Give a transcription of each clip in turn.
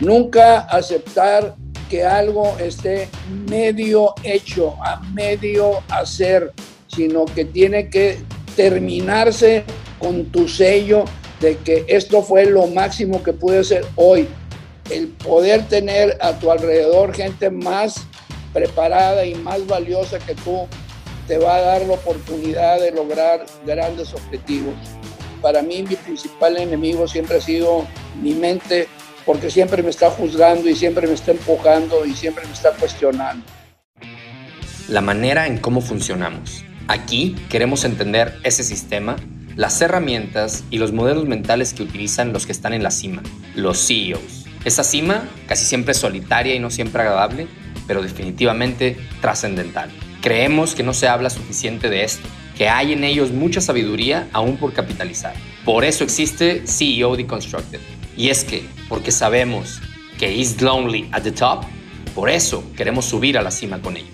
Nunca aceptar que algo esté medio hecho, a medio hacer, sino que tiene que terminarse con tu sello de que esto fue lo máximo que pude hacer hoy. El poder tener a tu alrededor gente más preparada y más valiosa que tú te va a dar la oportunidad de lograr grandes objetivos. Para mí mi principal enemigo siempre ha sido mi mente porque siempre me está juzgando y siempre me está empujando y siempre me está cuestionando. La manera en cómo funcionamos. Aquí queremos entender ese sistema, las herramientas y los modelos mentales que utilizan los que están en la cima, los CEOs. Esa cima casi siempre solitaria y no siempre agradable, pero definitivamente trascendental. Creemos que no se habla suficiente de esto, que hay en ellos mucha sabiduría aún por capitalizar. Por eso existe CEO Deconstructed. Y es que, porque sabemos que is lonely at the top, por eso queremos subir a la cima con ellos.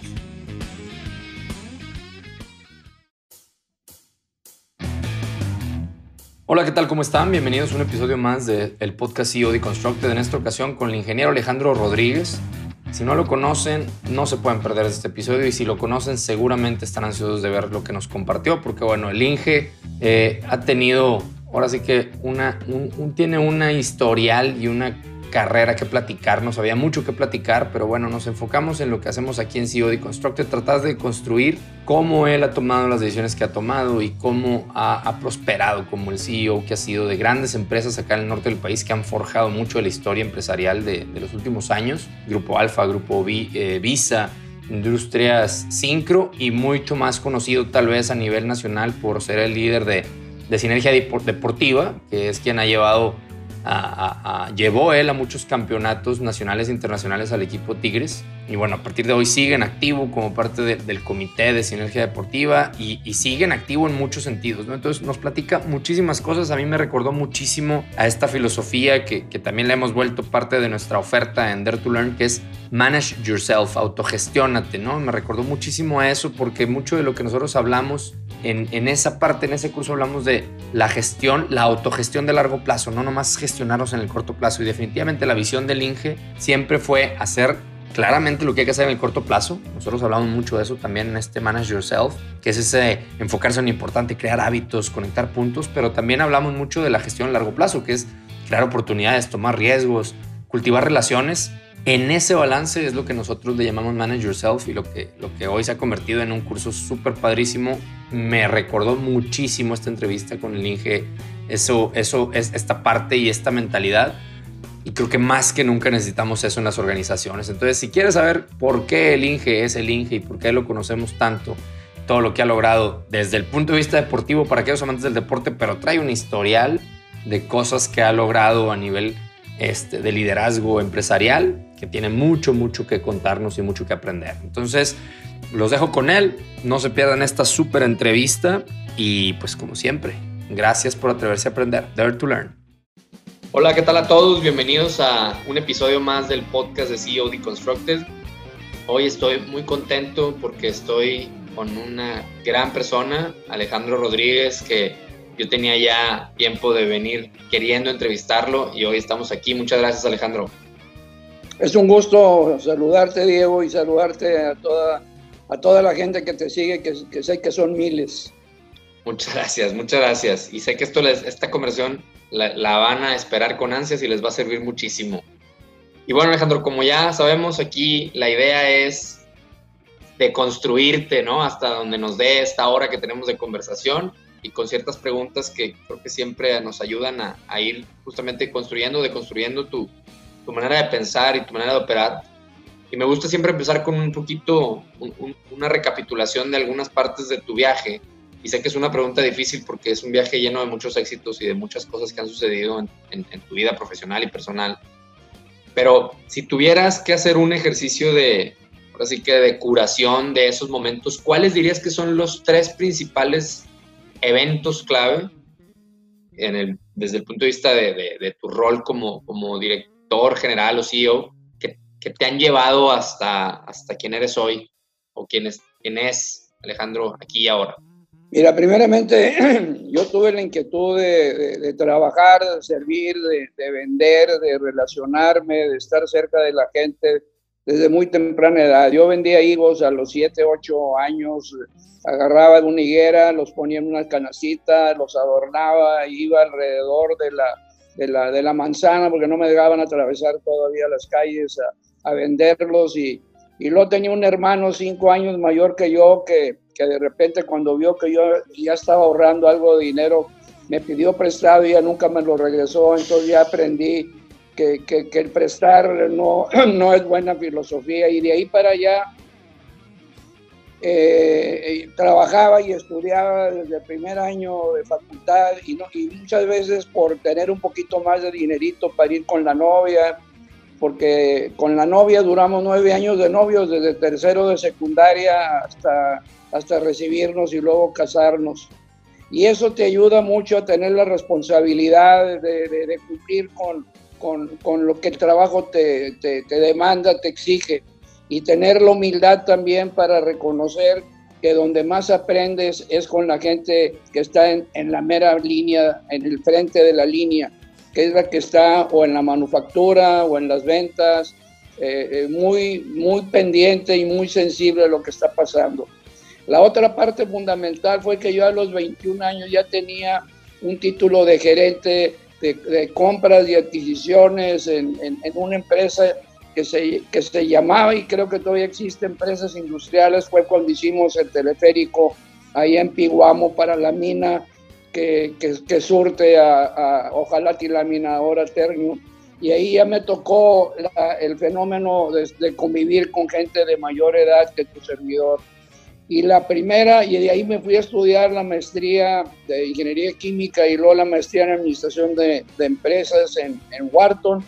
Hola, ¿qué tal? ¿Cómo están? Bienvenidos a un episodio más del podcast CEO Deconstructed, en esta ocasión con el ingeniero Alejandro Rodríguez. Si no lo conocen, no se pueden perder este episodio y si lo conocen, seguramente están ansiosos de ver lo que nos compartió, porque bueno, el Inge eh, ha tenido, ahora sí que tiene una historial y una carrera que platicarnos, había mucho que platicar, pero bueno, nos enfocamos en lo que hacemos aquí en CEO Deconstructed, tratar de construir cómo él ha tomado las decisiones que ha tomado y cómo ha, prosperado como el CEO que ha sido de grandes empresas acá en el norte del país que han forjado mucho de la historia empresarial de, los últimos años, Grupo Alfa, Grupo eh, Visa, Industrias Syncro y mucho más conocido tal vez a nivel nacional por ser el líder de, de Sinergia Deportiva, que es quien ha llevado llevó él a muchos campeonatos nacionales e internacionales al equipo Tigres. Y bueno, a partir de hoy siguen activo como parte del comité de Sinergia Deportiva y, siguen activo en muchos sentidos. ¿no? Entonces nos platica muchísimas cosas. A mí me recordó muchísimo a esta filosofía que, también le hemos vuelto parte de nuestra oferta en Dare to Learn, que es Manage Yourself, autogestiónate. ¿no? Me recordó muchísimo a eso porque mucho de lo que nosotros hablamos en, en esa parte, en ese curso hablamos de la gestión, la autogestión de largo plazo, no nomás gestionarnos en el corto plazo. Y definitivamente la visión del INGE siempre fue hacer claramente lo que hay que hacer en el corto plazo. Nosotros hablamos mucho de eso también en este Manage Yourself, que es ese enfocarse en lo importante, crear hábitos, conectar puntos, pero también hablamos mucho de la gestión a largo plazo, que es crear oportunidades, tomar riesgos, cultivar relaciones. En ese balance es lo que nosotros le llamamos Manage Yourself y lo que, lo que hoy se ha convertido en un curso súper padrísimo. Me recordó muchísimo esta entrevista con el Inge, eso, eso, es esta parte y esta mentalidad y creo que más que nunca necesitamos eso en las organizaciones. Entonces, si quieres saber por qué el Inge es el Inge y por qué lo conocemos tanto, todo lo que ha logrado desde el punto de vista deportivo para aquellos amantes del deporte, pero trae un historial de cosas que ha logrado a nivel este, de liderazgo empresarial, que tiene mucho, mucho que contarnos y mucho que aprender. Entonces, los dejo con él, no se pierdan esta súper entrevista y pues como siempre, gracias por atreverse a aprender. Dare to Learn. Hola, ¿qué tal a todos? Bienvenidos a un episodio más del podcast de CEO Deconstructed. Hoy estoy muy contento porque estoy con una gran persona, Alejandro Rodríguez, que yo tenía ya tiempo de venir queriendo entrevistarlo y hoy estamos aquí. Muchas gracias, Alejandro. Es un gusto saludarte, Diego, y saludarte a toda, a toda la gente que te sigue, que, que sé que son miles. Muchas gracias, muchas gracias. Y sé que esto esta conversación la, van a esperar con ansias y les va a servir muchísimo. Y bueno, Alejandro, como ya sabemos, aquí la idea es de construirte, ¿no? Hasta donde nos dé esta hora que tenemos de conversación y con ciertas preguntas que creo que siempre nos ayudan a, ir justamente construyendo, deconstruyendo tu, tu manera de pensar y tu manera de operar. Y me gusta siempre empezar con un poquito, una recapitulación de algunas partes de tu viaje y sé que es una pregunta difícil porque es un viaje lleno de muchos éxitos y de muchas cosas que han sucedido en, tu vida profesional y personal. Pero si tuvieras que hacer un ejercicio de, así que de curación de esos momentos, ¿cuáles dirías que son los tres principales eventos clave en el, desde el punto de vista de, tu rol como, como director general o CEO que, que, te han llevado hasta, hasta quién eres hoy o quién es, quién es Alejandro aquí y ahora? Mira, primeramente yo tuve la inquietud de, trabajar, de servir, de, vender, de relacionarme, de estar cerca de la gente desde muy temprana edad. Yo vendía higos a los 7, 8 años, agarraba de una higuera, los ponía en una canacita, los adornaba, iba alrededor de la, de la, de la manzana porque no me dejaban atravesar todavía las calles a, a venderlos y, y luego tenía un hermano cinco años mayor que yo que que de repente cuando vio que yo ya estaba ahorrando algo de dinero, me pidió prestado y ya nunca me lo regresó, entonces ya aprendí que, que, el prestar no, no es buena filosofía. Y de ahí para allá eh, trabajaba y estudiaba desde el primer año de facultad y, no, y muchas veces por tener un poquito más de dinerito para ir con la novia, porque con la novia duramos nueve años de novios, desde tercero de secundaria hasta hasta recibirnos y luego casarnos. Y eso te ayuda mucho a tener la responsabilidad de, cumplir con, con, lo que el trabajo te, te, demanda, te exige. Y tener la humildad también para reconocer que donde más aprendes es con la gente que está en, en, la mera línea, en el frente de la línea, que es la que está o en la manufactura o en las ventas, eh, eh, muy, muy pendiente y muy sensible a lo que está pasando. La otra parte fundamental fue que yo a los 21 años ya tenía un título de gerente de, compras y adquisiciones en, una empresa que se, que se llamaba, y creo que todavía existe, Empresas Industriales, fue cuando hicimos el teleférico ahí en Piguamo para la mina que, que, surte a, a ojalá laminadora Ternium. Y ahí ya me tocó el fenómeno de, de convivir con gente de mayor edad que tu servidor y la primera, y de ahí me fui a estudiar la maestría de Ingeniería Química y luego la maestría en Administración de, de Empresas en, en, Wharton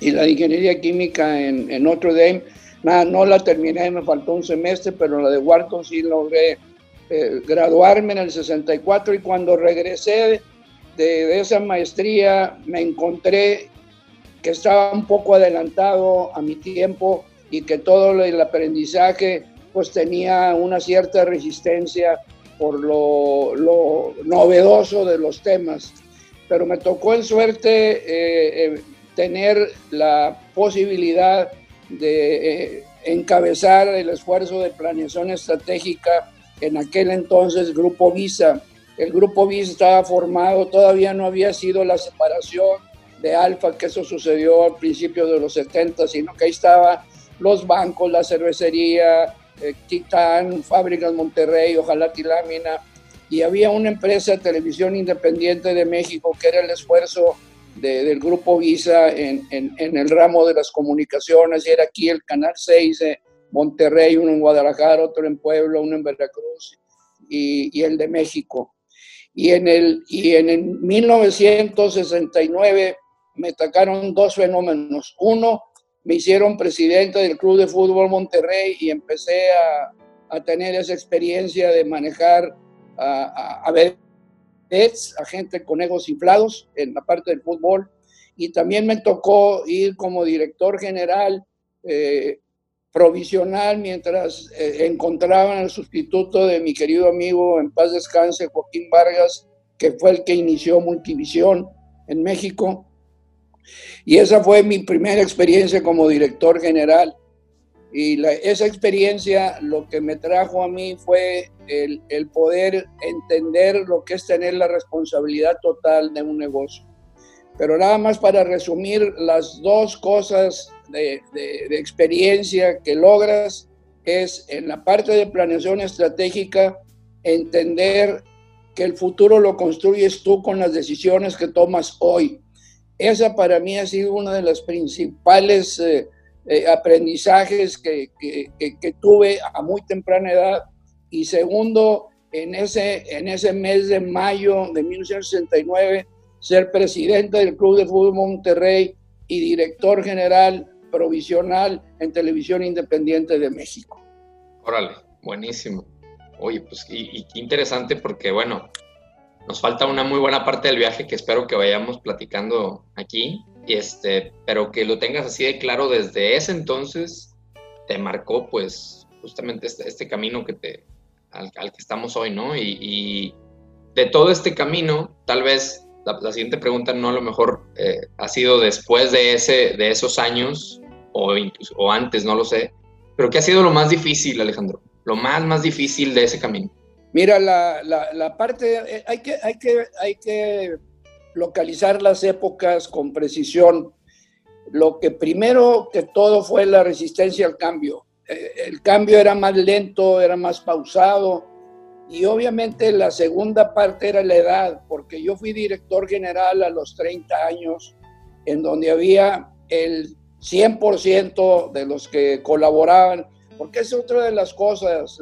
y la de Ingeniería Química en, en, Notre Dame. Nada, no la terminé, me faltó un semestre, pero la de Wharton sí logré eh, graduarme en el 64 y cuando regresé de, esa maestría me encontré que estaba un poco adelantado a mi tiempo y que todo el aprendizaje pues tenía una cierta resistencia por lo, novedoso de los temas. Pero me tocó en suerte eh, eh, tener la posibilidad de encabezar el esfuerzo de planeación estratégica en aquel entonces Grupo Visa. El Grupo Visa estaba formado, todavía no había sido la separación de Alfa, que eso sucedió al principio de los 70, sino que ahí estaban los bancos, la cervecería, eh, Titán, Fábricas Monterrey, Ojalá Tilámina, y había una empresa de televisión independiente de México que era el esfuerzo del grupo Visa en, el ramo de las comunicaciones, y era aquí el Canal 6 de Monterrey, uno en Guadalajara, otro en Puebla, uno en Veracruz y, el de México. Y en, el, y en el 1969 me atacaron dos fenómenos. Uno, me hicieron presidente del Club de Fútbol Monterrey y empecé a, a tener esa experiencia de manejar a, a, a gente con egos inflados en la parte del fútbol. Y también me tocó ir como director general eh, provisional mientras eh, encontraban el sustituto de mi querido amigo en paz descanse, Joaquín Vargas, que fue el que inició Multivisión en México y esa fue mi primera experiencia como director general. Y esa experiencia lo que me trajo a mí fue el, el, poder entender lo que es tener la responsabilidad total de un negocio. Pero nada más para resumir las dos cosas de, de, de experiencia que logras es en la parte de planeación estratégica entender que el futuro lo construyes tú con las decisiones que tomas hoy esa para mí ha sido uno de los principales eh, eh, aprendizajes que, que, tuve a muy temprana edad. Y segundo, en ese, en ese mes de mayo de 1969, ser presidente del Club de Fútbol Monterrey y director general provisional en Televisión Independiente de México. Órale, buenísimo. Oye, pues y, y interesante porque, bueno, nos falta una muy buena parte del viaje que espero que vayamos platicando aquí, y este, pero que lo tengas así de claro desde ese entonces, te marcó pues justamente este, este camino que te al, que estamos hoy, ¿no? Y, de todo este camino, tal vez la, siguiente pregunta no a lo mejor eh, ha sido después de, ese, de esos años o, antes, no lo sé, pero ¿qué ha sido lo más difícil, Alejandro? Lo más, más difícil de ese camino. Mira, la, la, la parte, eh, hay que, hay, que, hay que localizar las épocas con precisión. Lo que primero que todo fue la resistencia al cambio. Eh, el cambio era más lento, era más pausado y obviamente la segunda parte era la edad, porque yo fui director general a los 30 años, en donde había el 100% de los que colaboraban, porque es otra de las cosas,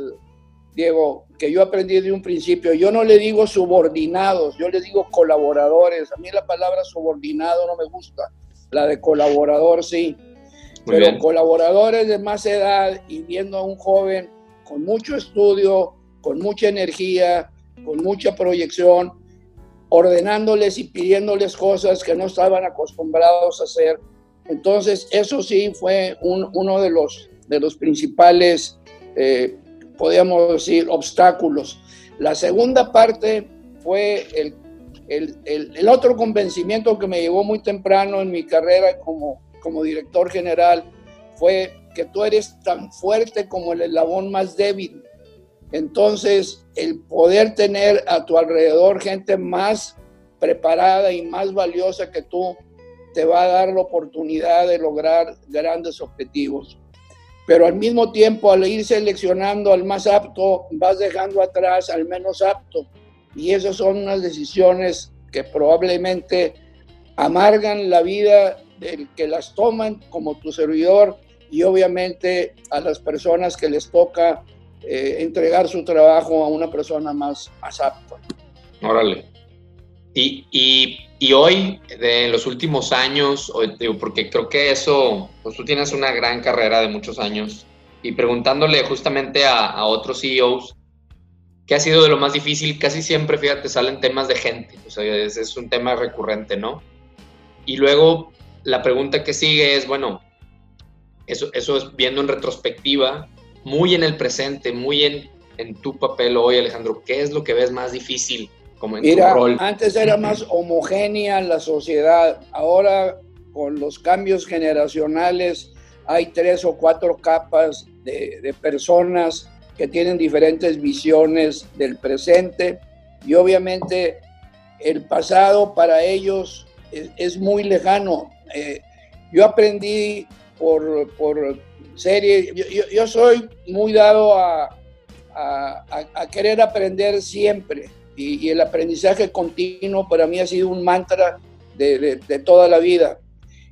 Diego, que yo aprendí de un principio. Yo no le digo subordinados, yo le digo colaboradores. A mí la palabra subordinado no me gusta, la de colaborador sí. Pero colaboradores de más edad y viendo a un joven con mucho estudio, con mucha energía, con mucha proyección, ordenándoles y pidiéndoles cosas que no estaban acostumbrados a hacer. Entonces, eso sí fue uno de los, de los principales, eh, podríamos decir, obstáculos. La segunda parte fue el, el, el, otro convencimiento que me llevó muy temprano en mi carrera como, como director general, fue que tú eres tan fuerte como el eslabón más débil. Entonces, el poder tener a tu alrededor gente más preparada y más valiosa que tú, te va a dar la oportunidad de lograr grandes objetivos. Pero al mismo tiempo, al ir seleccionando al más apto, vas dejando atrás al menos apto. Y esas son unas decisiones que probablemente amargan la vida del que las toman, como tu servidor, y obviamente a las personas que les toca eh, entregar su trabajo a una persona más, más apta. Órale. Y, y, y, hoy, de los últimos años, porque creo que eso, pues tú tienes una gran carrera de muchos años, y preguntándole justamente a, otros CEOs, ¿qué ha sido de lo más difícil? Casi siempre, fíjate, salen temas de gente, o sea, es, es un tema recurrente, ¿no? Y luego la pregunta que sigue es, bueno, eso, eso es viendo en retrospectiva, muy en el presente, muy en, en tu papel hoy, Alejandro, ¿qué es lo que ves más difícil como en Mira, rol? Antes era más homogénea la sociedad, ahora con los cambios generacionales hay tres o cuatro capas de, de personas que tienen diferentes visiones del presente y obviamente el pasado para ellos es, es muy lejano. Eh, yo aprendí por, por serie, yo, yo, soy muy dado a, a, a, querer aprender siempre y, y, el aprendizaje continuo para mí ha sido un mantra de, de, de toda la vida.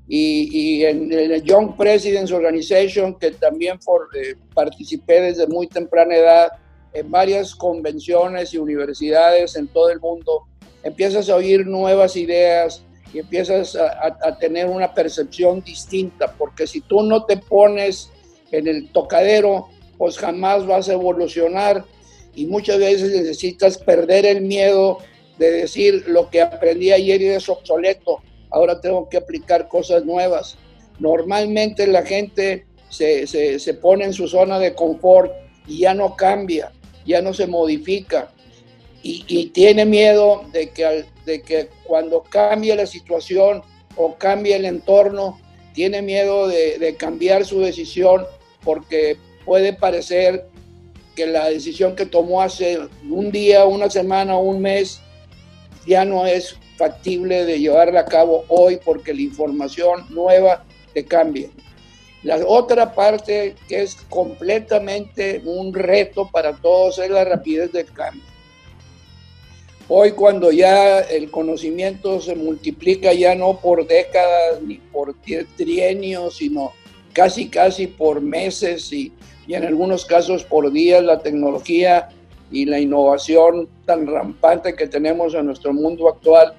Y, y, en el Young Presidents Organization, que también eh, participé desde muy temprana edad en varias convenciones y universidades en todo el mundo, empiezas a oír nuevas ideas, y empiezas a, tener una percepción distinta, porque si tú no te pones en el tocadero, pues jamás vas a evolucionar y muchas veces necesitas perder el miedo de decir lo que aprendí ayer y es obsoleto, ahora tengo que aplicar cosas nuevas. Normalmente la gente se, se, se pone en su zona de confort y ya no cambia, ya no se modifica y, y tiene miedo de que, de que cuando cambie la situación o cambie el entorno, tiene miedo de, de cambiar su decisión porque puede parecer que la decisión que tomó hace un día, una semana un mes ya no es factible de llevarla a cabo hoy porque la información nueva te cambia. La otra parte que es completamente un reto para todos es la rapidez del cambio. Hoy cuando ya el conocimiento se multiplica ya no por décadas ni por trienios, sino casi casi por meses y, y en algunos casos por días, la tecnología y la innovación tan rampante que tenemos en nuestro mundo actual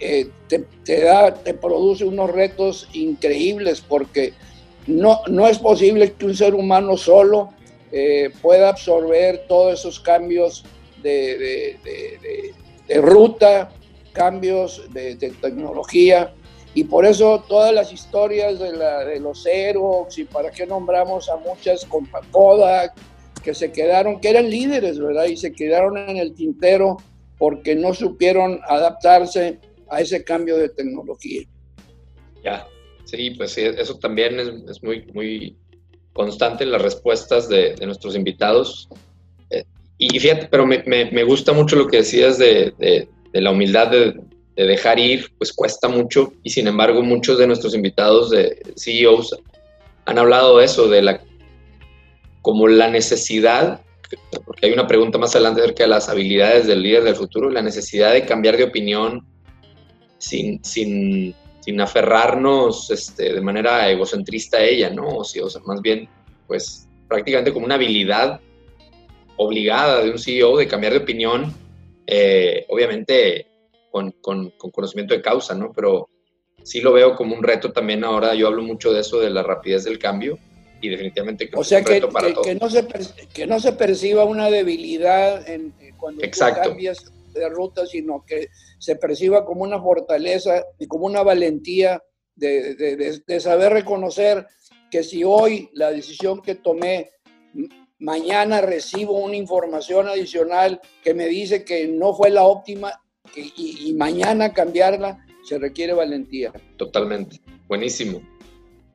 eh, te, da, te produce unos retos increíbles porque no, no es posible que un ser humano solo eh, pueda absorber todos esos cambios de, ruta, cambios de, tecnología. Y por eso todas las historias de, la, de los Xerox y para qué nombramos a muchas con Kodak, que se quedaron, que eran líderes, ¿verdad? Y se quedaron en el tintero porque no supieron adaptarse a ese cambio de tecnología. Ya, sí, pues sí, eso también es, muy, muy constante en las respuestas de, nuestros invitados. Eh, y fíjate, pero me, me, gusta mucho lo que decías de, de, de la humildad de, dejar ir, pues cuesta mucho. Y sin embargo, muchos de nuestros invitados de CEOs han hablado de eso, de la como la necesidad, porque hay una pregunta más adelante acerca de las habilidades del líder del futuro, la necesidad de cambiar de opinión sin, sin, sin aferrarnos este, de manera egocentrista a ella, ¿no? O, sea, más bien, pues prácticamente como una habilidad obligada de un CEO de cambiar de opinión, eh, obviamente con, con, conocimiento de causa, ¿no? Pero sí lo veo como un reto también ahora, yo hablo mucho de eso, de la rapidez del cambio, y definitivamente que o sea, que, que, no se, que no se perciba una debilidad en, eh, cuando cambias de ruta, sino que se perciba como una fortaleza y como una valentía de, de, de, saber reconocer que si hoy la decisión que tomé, mañana recibo una información adicional que me dice que no fue la óptima y, mañana cambiarla, se requiere valentía. Totalmente, buenísimo.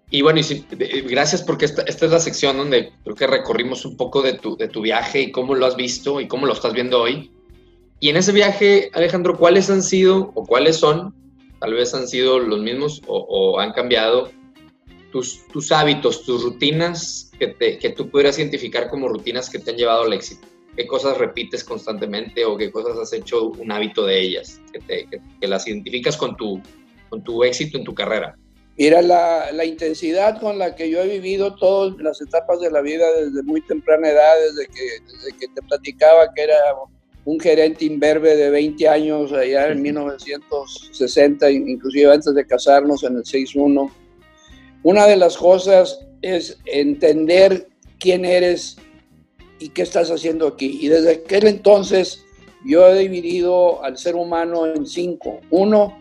Y bueno, y gracias porque esta, es la sección donde creo que recorrimos un poco de tu, de tu viaje y cómo lo has visto y cómo lo estás viendo hoy. Y en ese viaje, Alejandro, ¿cuáles han sido o cuáles son, tal vez han sido los mismos o, han cambiado tus, tus, hábitos, tus rutinas que, que tú pudieras identificar como rutinas que te han llevado al éxito? ¿Qué cosas repites constantemente o qué cosas has hecho un hábito de ellas, que, te, que las identificas con tu, con tu éxito en tu carrera? Mira, la, la, intensidad con la que yo he vivido todas las etapas de la vida desde muy temprana edad, desde que, desde que te platicaba que era un gerente imberbe de 20 años allá en 1960, inclusive antes de casarnos en el 61. Una de las cosas es entender quién eres y qué estás haciendo aquí. Y desde aquel entonces yo he dividido al ser humano en cinco. Uno,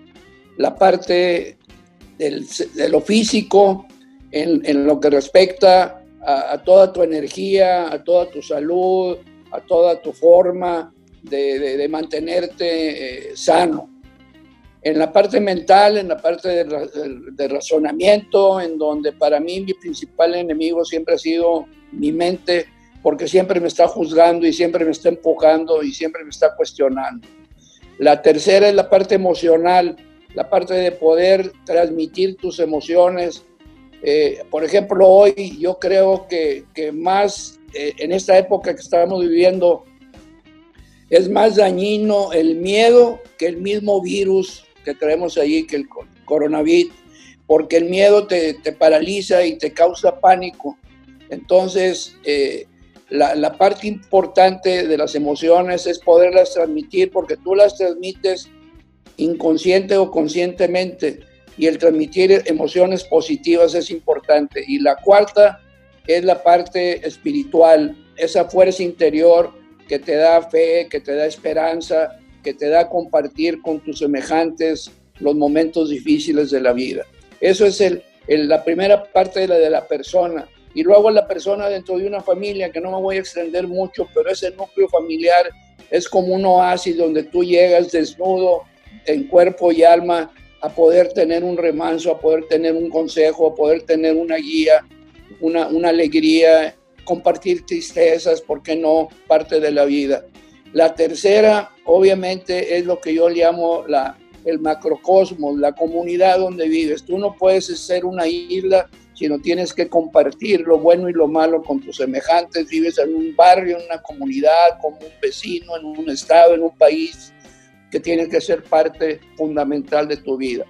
la parte de lo físico, en, lo que respecta a, toda tu energía, a toda tu salud, a toda tu forma de, mantenerte eh, sano. En la parte mental, en la parte de, razonamiento, en donde para mí mi principal enemigo siempre ha sido mi mente, porque siempre me está juzgando y siempre me está empujando y siempre me está cuestionando. La tercera es la parte emocional, la parte de poder transmitir tus emociones. Eh, por ejemplo, hoy yo creo que, que más eh, en esta época que estamos viviendo es más dañino el miedo que el mismo virus que traemos allí, que el coronavirus, porque el miedo te, te paraliza y te causa pánico. Entonces, eh, la, parte importante de las emociones es poderlas transmitir, porque tú las transmites inconsciente o conscientemente, y el transmitir emociones positivas es importante. Y la cuarta es la parte espiritual, esa fuerza interior que te da fe, que te da esperanza, que te da compartir con tus semejantes los momentos difíciles de la vida. Eso es el, la primera parte de la, de la persona. Y luego la persona dentro de una familia, que no me voy a extender mucho, pero ese núcleo familiar es como un oasis donde tú llegas desnudo, en cuerpo y alma a poder tener un remanso, a poder tener un consejo, a poder tener una guía, una, una alegría, compartir tristezas, ¿por qué no? Parte de la vida. La tercera, obviamente, es lo que yo llamo la, el macrocosmos, la comunidad donde vives. Tú no puedes ser una isla, sino tienes que compartir lo bueno y lo malo con tus semejantes. Vives en un barrio, en una comunidad, como un vecino, en un estado, en un país que tiene que ser parte fundamental de tu vida.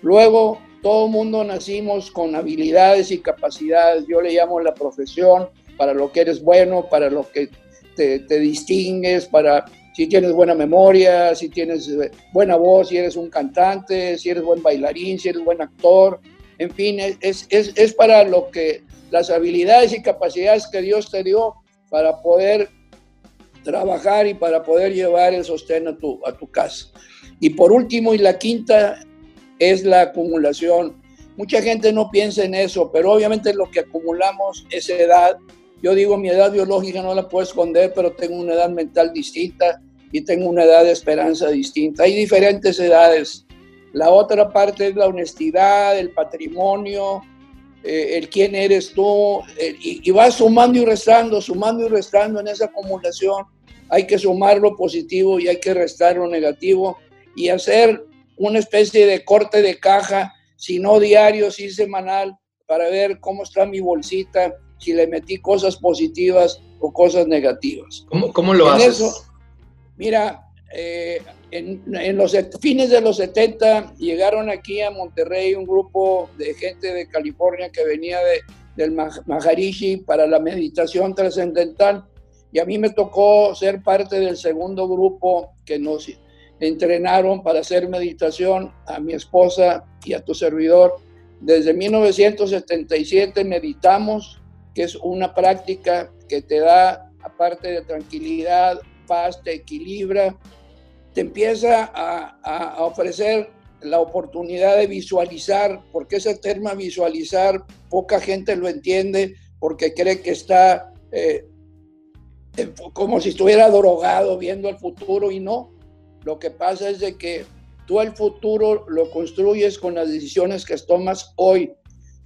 Luego, todo mundo nacimos con habilidades y capacidades, yo le llamo la profesión, para lo que eres bueno, para lo que te, distingues, para si tienes buena memoria, si tienes eh, buena voz, si eres un cantante, si eres buen bailarín, si eres buen actor, en fin, es, es, es para lo que las habilidades y capacidades que Dios te dio para poder trabajar y para poder llevar el sostén a tu, a tu casa. Y por último, y la quinta, es la acumulación. Mucha gente no piensa en eso, pero obviamente lo que acumulamos es edad, yo digo, mi edad biológica no la puedo esconder, pero tengo una edad mental distinta y tengo una edad de esperanza distinta. Hay diferentes edades. La otra parte es la honestidad, el patrimonio, eh, el quién eres tú, y, y vas sumando y restando, sumando y restando en esa acumulación. Hay que sumar lo positivo y hay que restar lo negativo y hacer una especie de corte de caja, si no diario, si semanal, para ver cómo está mi bolsita, si le metí cosas positivas o cosas negativas. ¿Cómo, cómo lo haces? mira, eh, en, los fines de los 70 llegaron aquí a Monterrey un grupo de gente de California que venía de, del Maharishi para la meditación trascendental y a mí me tocó ser parte del segundo grupo que nos entrenaron para hacer meditación a mi esposa y a tu servidor. Desde 1977 meditamos, que es una práctica que te da, aparte de tranquilidad, paz, te equilibra, te empieza a, ofrecer la oportunidad de visualizar, porque ese término visualizar poca gente lo entiende porque cree que está eh, como si estuviera drogado viendo el futuro y no. Lo que pasa es de que tú el futuro lo construyes con las decisiones que tomas hoy.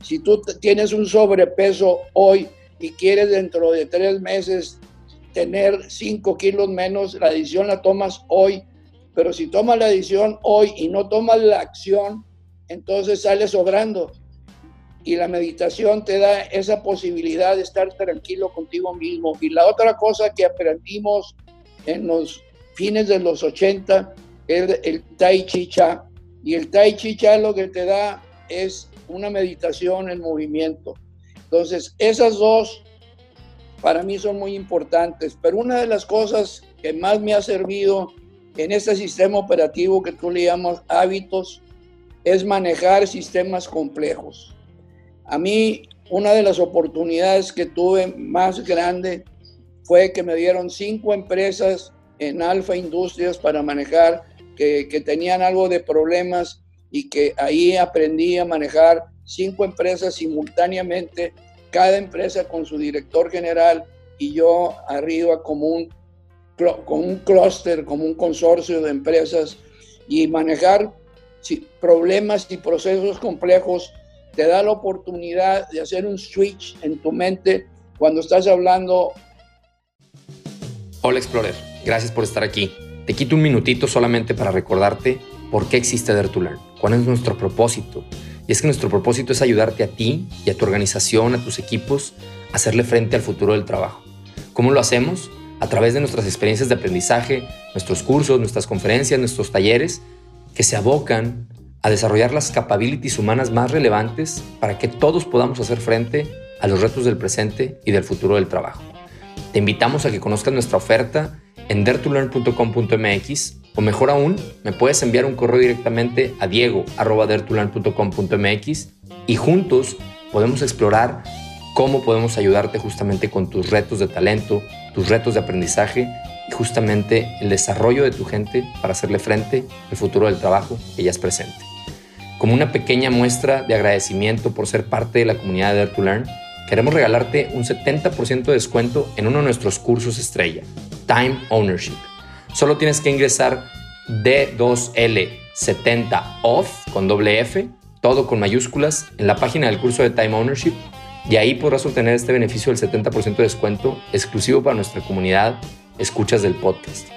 Si tú tienes un sobrepeso hoy y quieres dentro de tres meses tener cinco kilos menos, la decisión la tomas hoy. Pero si tomas la decisión hoy y no tomas la acción, entonces sale sobrando. Y la meditación te da esa posibilidad de estar tranquilo contigo mismo. Y la otra cosa que aprendimos en los fines de los 80 es el Tai Chi Cha. Y el Tai Chi Cha lo que te da es una meditación en movimiento. Entonces, esas dos para mí son muy importantes, pero una de las cosas que más me ha servido en este sistema operativo que tú le llamas hábitos es manejar sistemas complejos. A mí, una de las oportunidades que tuve más grande fue que me dieron cinco empresas en Alfa Industrias para manejar, que, tenían algo de problemas y que ahí aprendí a manejar cinco empresas simultáneamente, cada empresa con su director general y yo arriba como un, como un clúster, como un consorcio de empresas y manejar problemas y procesos complejos te da la oportunidad de hacer un switch en tu mente cuando estás hablando. Hola Explorer, gracias por estar aquí. Te quito un minutito solamente para recordarte por qué existe Dare to Learn, cuál es nuestro propósito. Y es que nuestro propósito es ayudarte a ti y a tu organización, a tus equipos, a hacerle frente al futuro del trabajo. ¿Cómo lo hacemos? A través de nuestras experiencias de aprendizaje, nuestros cursos, nuestras conferencias, nuestros talleres, que se abocan a desarrollar las capabilities humanas más relevantes para que todos podamos hacer frente a los retos del presente y del futuro del trabajo. Te invitamos a que conozcas nuestra oferta en dertulearn.com.mx o mejor aún, me puedes enviar un correo directamente a diego.dertulearn.com.mx y juntos podemos explorar cómo podemos ayudarte justamente con tus retos de talento, tus retos de aprendizaje y justamente el desarrollo de tu gente para hacerle frente al futuro del trabajo que ya es presente. Como una pequeña muestra de agradecimiento por ser parte de la comunidad de Dare to Learn, queremos regalarte un 70% de descuento en uno de nuestros cursos estrella, Time Ownership. Solo tienes que ingresar D2L70OFF con doble F, todo con mayúsculas, en la página del curso de Time Ownership y ahí podrás obtener este beneficio del 70% de descuento exclusivo para nuestra comunidad escuchas del podcast.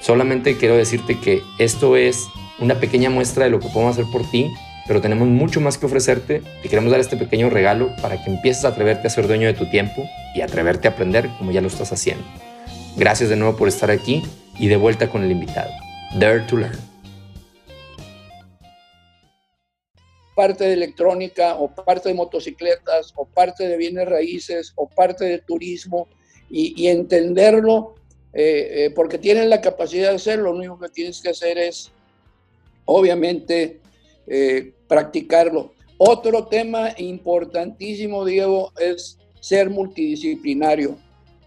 Solamente quiero decirte que esto es una pequeña muestra de lo que podemos hacer por ti, pero tenemos mucho más que ofrecerte. Te queremos dar este pequeño regalo para que empieces a atreverte a ser dueño de tu tiempo y atreverte a aprender como ya lo estás haciendo. Gracias de nuevo por estar aquí y de vuelta con el invitado. Dare to Learn. Parte de electrónica o parte de motocicletas o parte de bienes raíces o parte de turismo y, entenderlo eh, eh, porque tienen la capacidad de hacerlo. Lo único que tienes que hacer es, obviamente, eh, practicarlo. Otro tema importantísimo, Diego, es ser multidisciplinario.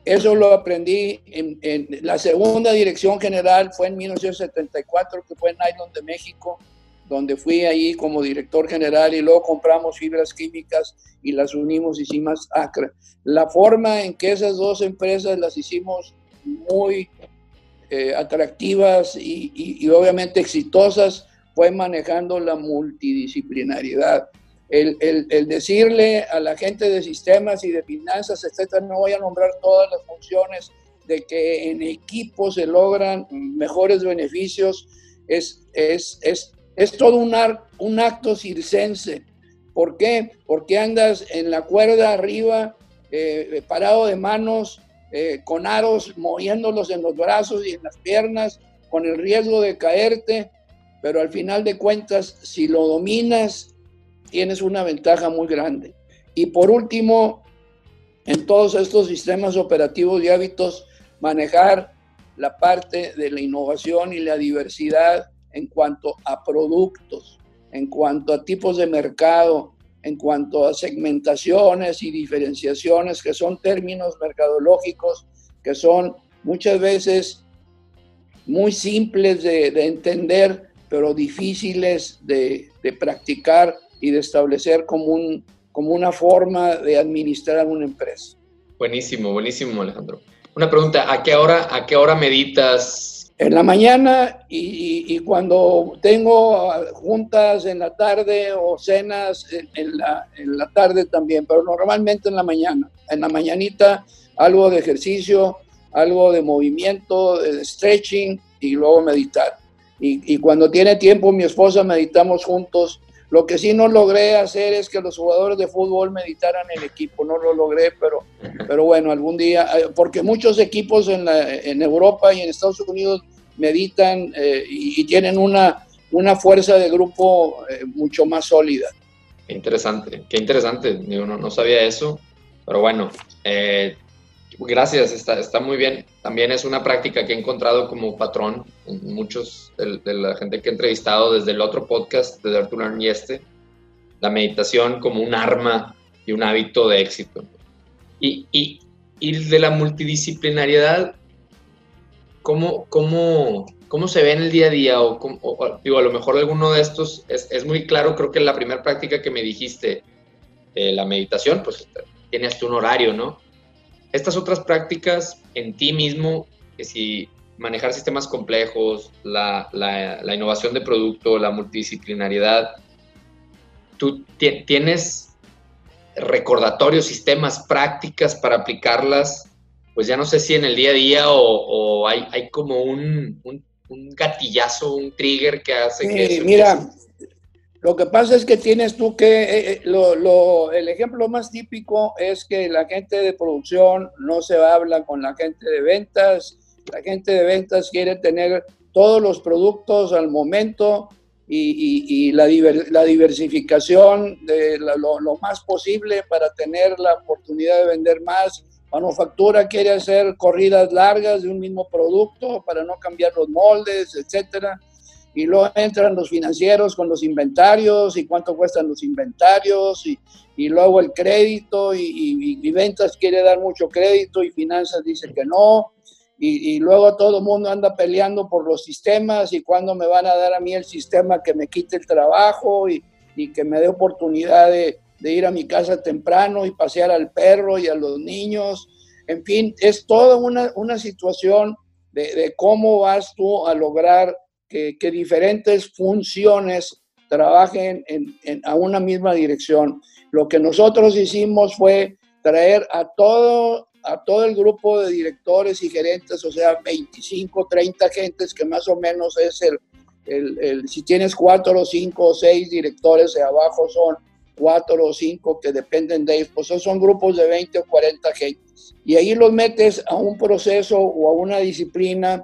Eso lo aprendí en, en, la segunda dirección general, fue en 1974, que fue en Nylon de México, donde fui ahí como director general y luego compramos fibras químicas y las unimos, y hicimos Acre. La forma en que esas dos empresas las hicimos muy eh, atractivas y, y, obviamente exitosas fue manejando la multidisciplinariedad. El, el, el, decirle a la gente de sistemas y de finanzas, etcétera, no voy a nombrar todas las funciones de que en equipo se logran mejores beneficios, es, es, es es todo un, acto circense. ¿Por qué? Porque andas en la cuerda arriba, eh, eh, parado de manos, eh, con aros, moviéndolos en los brazos y en las piernas, con el riesgo de caerte, pero al final de cuentas, si lo dominas, tienes una ventaja muy grande. Y por último, en todos estos sistemas operativos y hábitos, manejar la parte de la innovación y la diversidad en cuanto a productos, en cuanto a tipos de mercado, en cuanto a segmentaciones y diferenciaciones, que son términos mercadológicos que son muchas veces muy simples de, entender, pero difíciles de, practicar y de establecer como, como una forma de administrar una empresa. Buenísimo, buenísimo, Alejandro. Una pregunta, ¿a qué hora, a qué hora meditas en la mañana y, cuando tengo juntas en la tarde o cenas en, la, en, la, tarde también, pero normalmente en la mañana. En la mañanita algo de ejercicio, algo de movimiento, de stretching y luego meditar. Y, y cuando tiene tiempo mi esposa meditamos juntos. Lo que sí no logré hacer es que los jugadores de fútbol meditaran el equipo, no lo logré, pero, pero bueno, algún día, eh, porque muchos equipos en, la, en Europa y en Estados Unidos meditan eh, y, tienen una, una fuerza de grupo eh, mucho más sólida. Qué interesante, qué interesante. Digo, no, no sabía eso, pero bueno, eh, gracias, está, está muy bien. También es una práctica que he encontrado como patrón en muchos de, la gente que he entrevistado desde el otro podcast de Arturo y este, la meditación como un arma y un hábito de éxito. Y, y, y de la multidisciplinariedad ¿cómo, cómo, cómo se ve en el día a día? O, digo, a lo mejor alguno de estos es, muy claro, creo que la primera práctica que me dijiste, de la meditación, pues tienes un horario, ¿no? Estas otras prácticas en ti mismo, que si manejar sistemas complejos, la, la, innovación de producto, la multidisciplinariedad, tú tienes recordatorios, sistemas, prácticas para aplicarlas pues ya no sé si en el día a día o, hay, hay, como un, un, gatillazo, un trigger que hace que... mira, lo que pasa es que tienes tú que, eh, eh, lo, lo, el ejemplo más típico es que la gente de producción no se habla con la gente de ventas, la gente de ventas quiere tener todos los productos al momento y, y, la, la, diversificación de lo, lo, más posible para tener la oportunidad de vender más manufactura quiere hacer corridas largas de un mismo producto para no cambiar los moldes, etcétera. Y luego entran los financieros con los inventarios y cuánto cuestan los inventarios y, y luego el crédito y, y, ventas quiere dar mucho crédito y finanzas dice que no. Y, y, luego todo el mundo anda peleando por los sistemas y cuándo me van a dar a mí el sistema que me quite el trabajo y, y que me dé oportunidad de, de ir a mi casa temprano y pasear al perro y a los niños. En fin, es toda una, una situación de, cómo vas tú a lograr que, diferentes funciones trabajen en, a una misma dirección. Lo que nosotros hicimos fue traer a todo, a todo el grupo de directores y gerentes, o sea, 25, 30 gentes, que más o menos es el, si tienes cuatro cinco o seis directores de abajo son cuatro o cinco que dependen de ellos, pues son grupos de 20 o 40 gentes. Y ahí los metes a un proceso o a una disciplina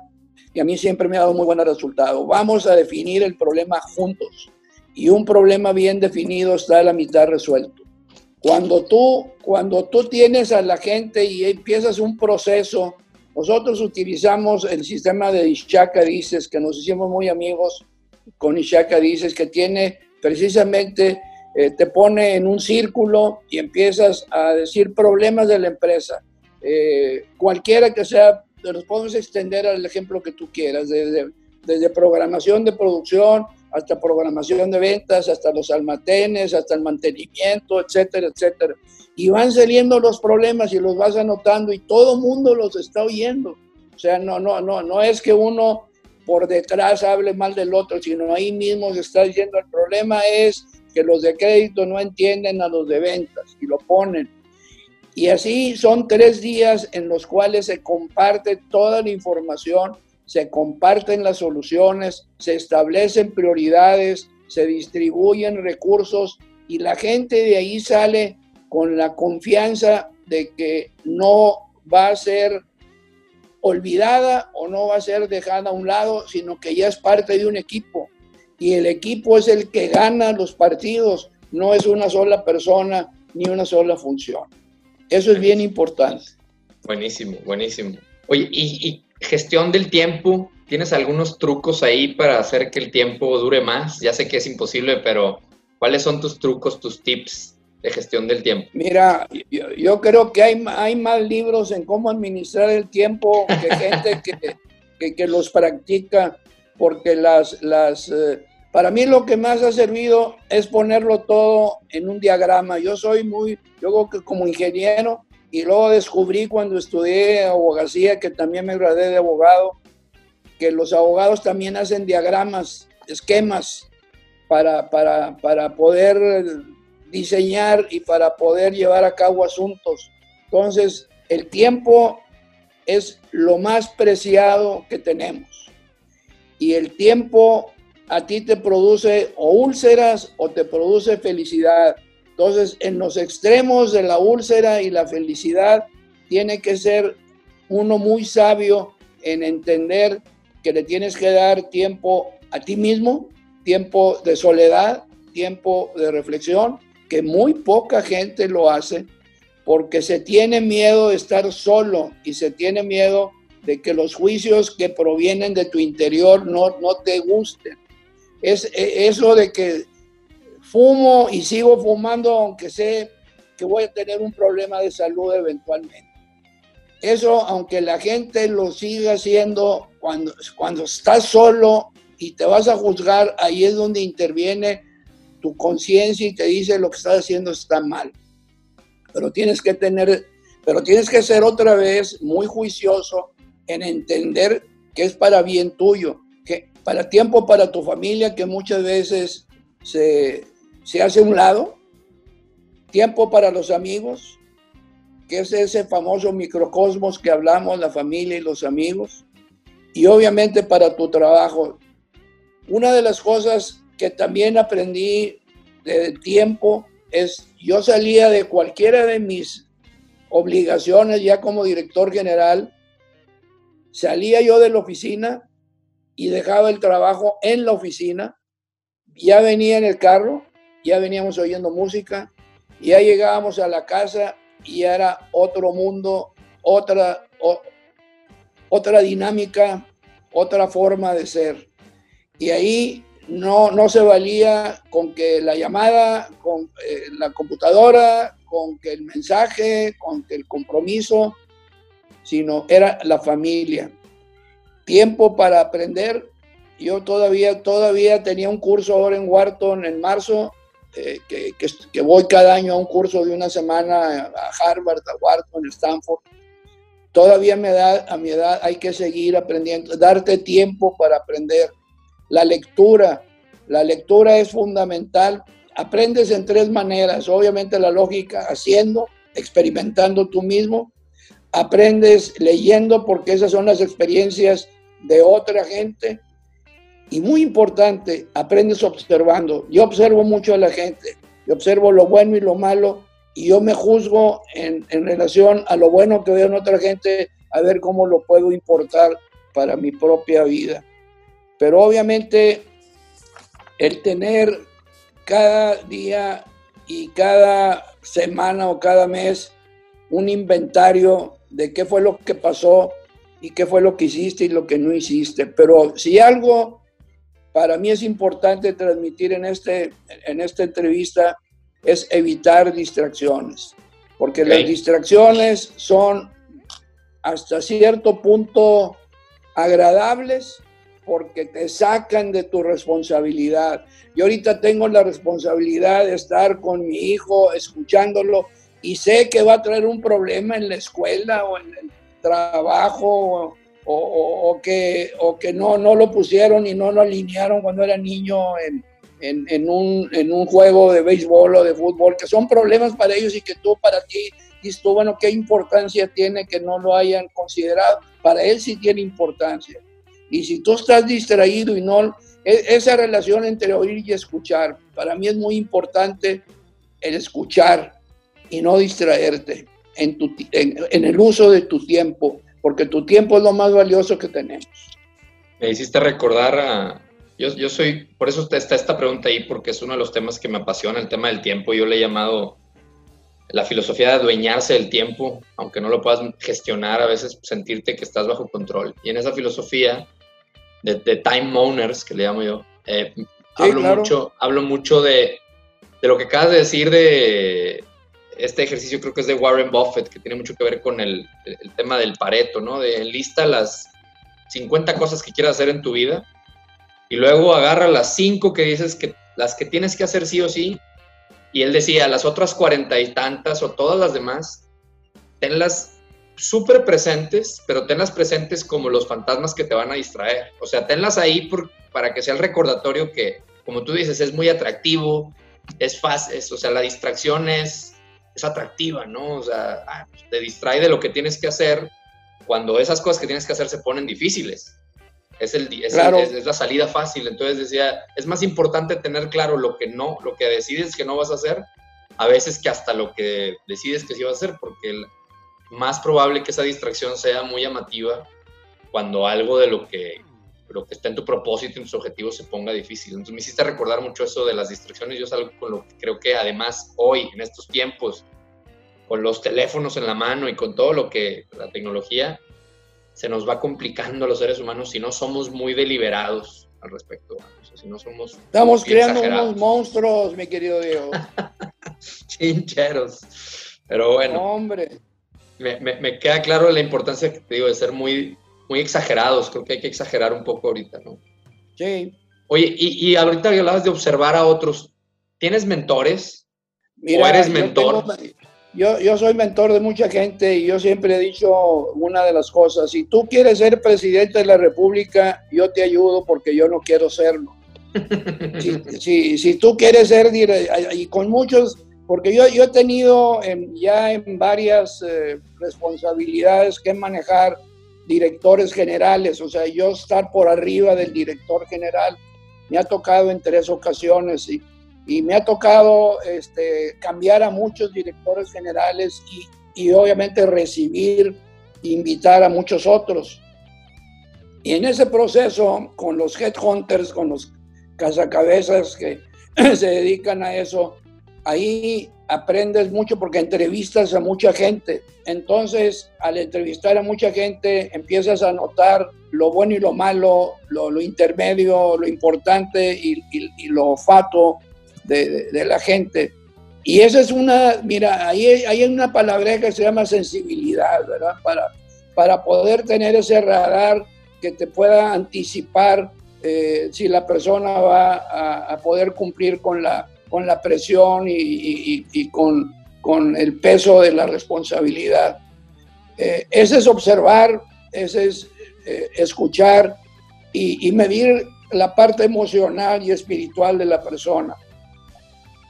a mí siempre me ha dado muy buen resultado. Vamos a definir el problema juntos y un problema bien definido está a la mitad resuelto. Cuando tú, cuando tú tienes a la gente y empiezas un proceso, nosotros utilizamos el sistema de Ishaka Dices, que nos hicimos muy amigos con Ishaka Dices, que tiene precisamente eh, te pone en un círculo y empiezas a decir problemas de la empresa. Eh, cualquiera que sea, te los podemos extender al ejemplo que tú quieras, desde, desde programación de producción hasta programación de ventas, hasta los almacenes, hasta el mantenimiento, etcétera, etcétera. Y van saliendo los problemas y los vas anotando y todo mundo los está oyendo. O sea, no, no, no, no es que uno por detrás hable mal del otro, sino ahí mismo se está diciendo el problema es que los de crédito no entienden a los de ventas y lo ponen. Y así son tres días en los cuales se comparte toda la información se comparten las soluciones, se establecen prioridades, se distribuyen recursos y la gente de ahí sale con la confianza de que no va a ser olvidada o no va a ser dejada a un lado, sino que ya es parte de un equipo. Y el equipo es el que gana los partidos, no es una sola persona ni una sola función. Eso es bien importante. Buenísimo, buenísimo. Oye, ¿y, y Gestión del tiempo, ¿tienes algunos trucos ahí para hacer que el tiempo dure más? Ya sé que es imposible, pero ¿cuáles son tus trucos, tus tips de gestión del tiempo? Mira, yo, creo que hay, hay, más libros en cómo administrar el tiempo que gente que, que, los practica, porque las, las, eh, para mí lo que más ha servido es ponerlo todo en un diagrama. Yo soy muy, yo como ingeniero, y luego descubrí cuando estudié abogacía, que también me gradué de abogado, que los abogados también hacen diagramas, esquemas para, para, para poder diseñar y para poder llevar a cabo asuntos. Entonces, el tiempo es lo más preciado que tenemos. Y el tiempo a ti te produce o úlceras o te produce felicidad. Entonces, en los extremos de la úlcera y la felicidad, tiene que ser uno muy sabio en entender que le tienes que dar tiempo a ti mismo, tiempo de soledad, tiempo de reflexión, que muy poca gente lo hace porque se tiene miedo de estar solo y se tiene miedo de que los juicios que provienen de tu interior no, no te gusten. Es eso de que fumo y sigo fumando aunque sé que voy a tener un problema de salud eventualmente. Eso, aunque la gente lo siga haciendo, cuando, cuando estás solo y te vas a juzgar, ahí es donde interviene tu conciencia y te dice lo que estás haciendo está mal. Pero tienes que tener, pero tienes que ser otra vez muy juicioso en entender que es para bien tuyo, para tiempo para tu familia, que muchas veces se, se hace un lado, tiempo para los amigos, que es ese famoso microcosmos que hablamos, la familia y los amigos, y obviamente para tu trabajo. Una de las cosas que también aprendí de tiempo es, yo salía de cualquiera de mis obligaciones ya como director general, salía yo de la oficina y dejaba el trabajo en la oficina, ya venía en el carro ya veníamos oyendo música, ya llegábamos a la casa y era otro mundo, otra, otra dinámica, otra forma de ser. Y ahí no, no se valía con que la llamada, con eh, la computadora, con que el mensaje, con que el compromiso, sino era la familia. Tiempo para aprender. Yo todavía, todavía tenía un curso ahora en Wharton en marzo eh, que, voy cada año a un curso de una semana a Harvard, a Wharton, a Stanford. Todavía me da, a mi edad hay que seguir aprendiendo, darte tiempo para aprender. La lectura, la lectura es fundamental. Aprendes en tres maneras, obviamente la lógica, haciendo, experimentando tú mismo. Aprendes leyendo porque esas son las experiencias de otra gente y muy importante, aprendes observando. Yo observo mucho a la gente, yo observo lo bueno y lo malo y yo me juzgo en, en relación a lo bueno que veo en otra gente, a ver cómo lo puedo importar para mi propia vida. Pero obviamente el tener cada día y cada semana o cada mes un inventario de qué fue lo que pasó y qué fue lo que hiciste y lo que no hiciste. Pero si algo para mí es importante transmitir en, este, en esta entrevista es evitar distracciones, porque las distracciones son hasta cierto punto agradables, porque te sacan de tu responsabilidad. Yo ahorita tengo la responsabilidad de estar con mi hijo, escuchándolo, y sé que va a traer un problema en la escuela o en el trabajo o, que, o que no, no lo pusieron y no lo alinearon cuando era niño en, en, un, en un juego de béisbol o de fútbol, que son problemas para ellos y que tú para ti dices tú, bueno, ¿qué importancia tiene que no lo hayan considerado? Para él sí tiene importancia. Y si tú estás distraído y no, e, esa relación entre oír y escuchar, para mí es muy importante el escuchar y no distraerte en, tu, en el uso de tu tiempo porque tu tiempo es lo más valioso que tenemos. Me hiciste recordar a... Yo, yo soy, por eso está esta pregunta ahí, porque es uno de los temas que me apasiona, el tema del tiempo. Yo le he llamado la filosofía de adueñarse del tiempo, aunque no lo puedas gestionar, a veces sentirte que estás bajo control. Y en esa filosofía de, de time owners, que le llamo yo, eh, hablo, mucho, hablo mucho de, de, lo que acabas de decir de este ejercicio creo que es de Warren Buffett, que tiene mucho que ver con el, tema del Pareto, ¿no? De lista las 50 cosas que quieras hacer en tu vida y luego agarra las 5 que dices que las que tienes que hacer sí o sí. Y él decía, las otras cuarenta y tantas o todas las demás, tenlas súper presentes, pero tenlas presentes como los fantasmas que te van a distraer. O sea, tenlas ahí para que sea el recordatorio que, como tú dices, es muy atractivo, es fácil, o sea, la distracción es es atractiva, ¿no? O sea, te distrae de lo que tienes que hacer cuando esas cosas que tienes que hacer se ponen difíciles. Es, el, es, es, la salida fácil. Entonces decía, es más importante tener claro lo que no, lo que decides que no vas a hacer, a veces que hasta lo que decides que sí vas a hacer, porque el, más probable que esa distracción sea muy llamativa cuando algo de lo que lo que está en tu propósito, en tus objetivos se ponga difícil. Entonces me hiciste recordar mucho eso de las distracciones. Yo es algo con lo que creo que además hoy, en estos tiempos, con los teléfonos en la mano y con todo lo que la tecnología, se nos va complicando a los seres humanos si no somos muy deliberados al respecto. si no somos Estamos creando unos monstruos, mi querido Diego. Chincheros. Pero bueno. hombre. Me, me, me, queda claro la importancia que te digo de ser muy muy exagerados. Creo que hay que exagerar un poco ahorita, ¿no? Sí. Oye, y, y ahorita hablabas de observar a otros. ¿Tienes mentores? Mira, ¿O eres mentor? Yo, yo, soy mentor de mucha gente y yo siempre he dicho una de las cosas, si tú quieres ser presidente de la República, yo te ayudo porque yo no quiero serlo. si, si, si, tú quieres ser, y con muchos, porque yo, yo he tenido ya en varias eh, responsabilidades que manejar directores generales, o sea, yo estar por arriba del director general, me ha tocado en tres ocasiones y, y me ha tocado este, cambiar a muchos directores generales y, y obviamente recibir, invitar a muchos otros. Y en ese proceso, con los headhunters, con los cazacabezas que se dedican a eso, ahí aprendes mucho porque entrevistas a mucha gente. Entonces, al entrevistar a mucha gente, empiezas a notar lo bueno y lo malo, lo, intermedio, lo importante y, lo fato de, la gente. Y esa es una, mira, ahí hay una palabra que se llama sensibilidad, ¿verdad? Para, para poder tener ese radar que te pueda anticipar eh, si la persona va a poder cumplir con la, con la presión y, con, con, el peso de la responsabilidad. Eh, ese es observar, ese es eh, escuchar y, medir la parte emocional y espiritual de la persona.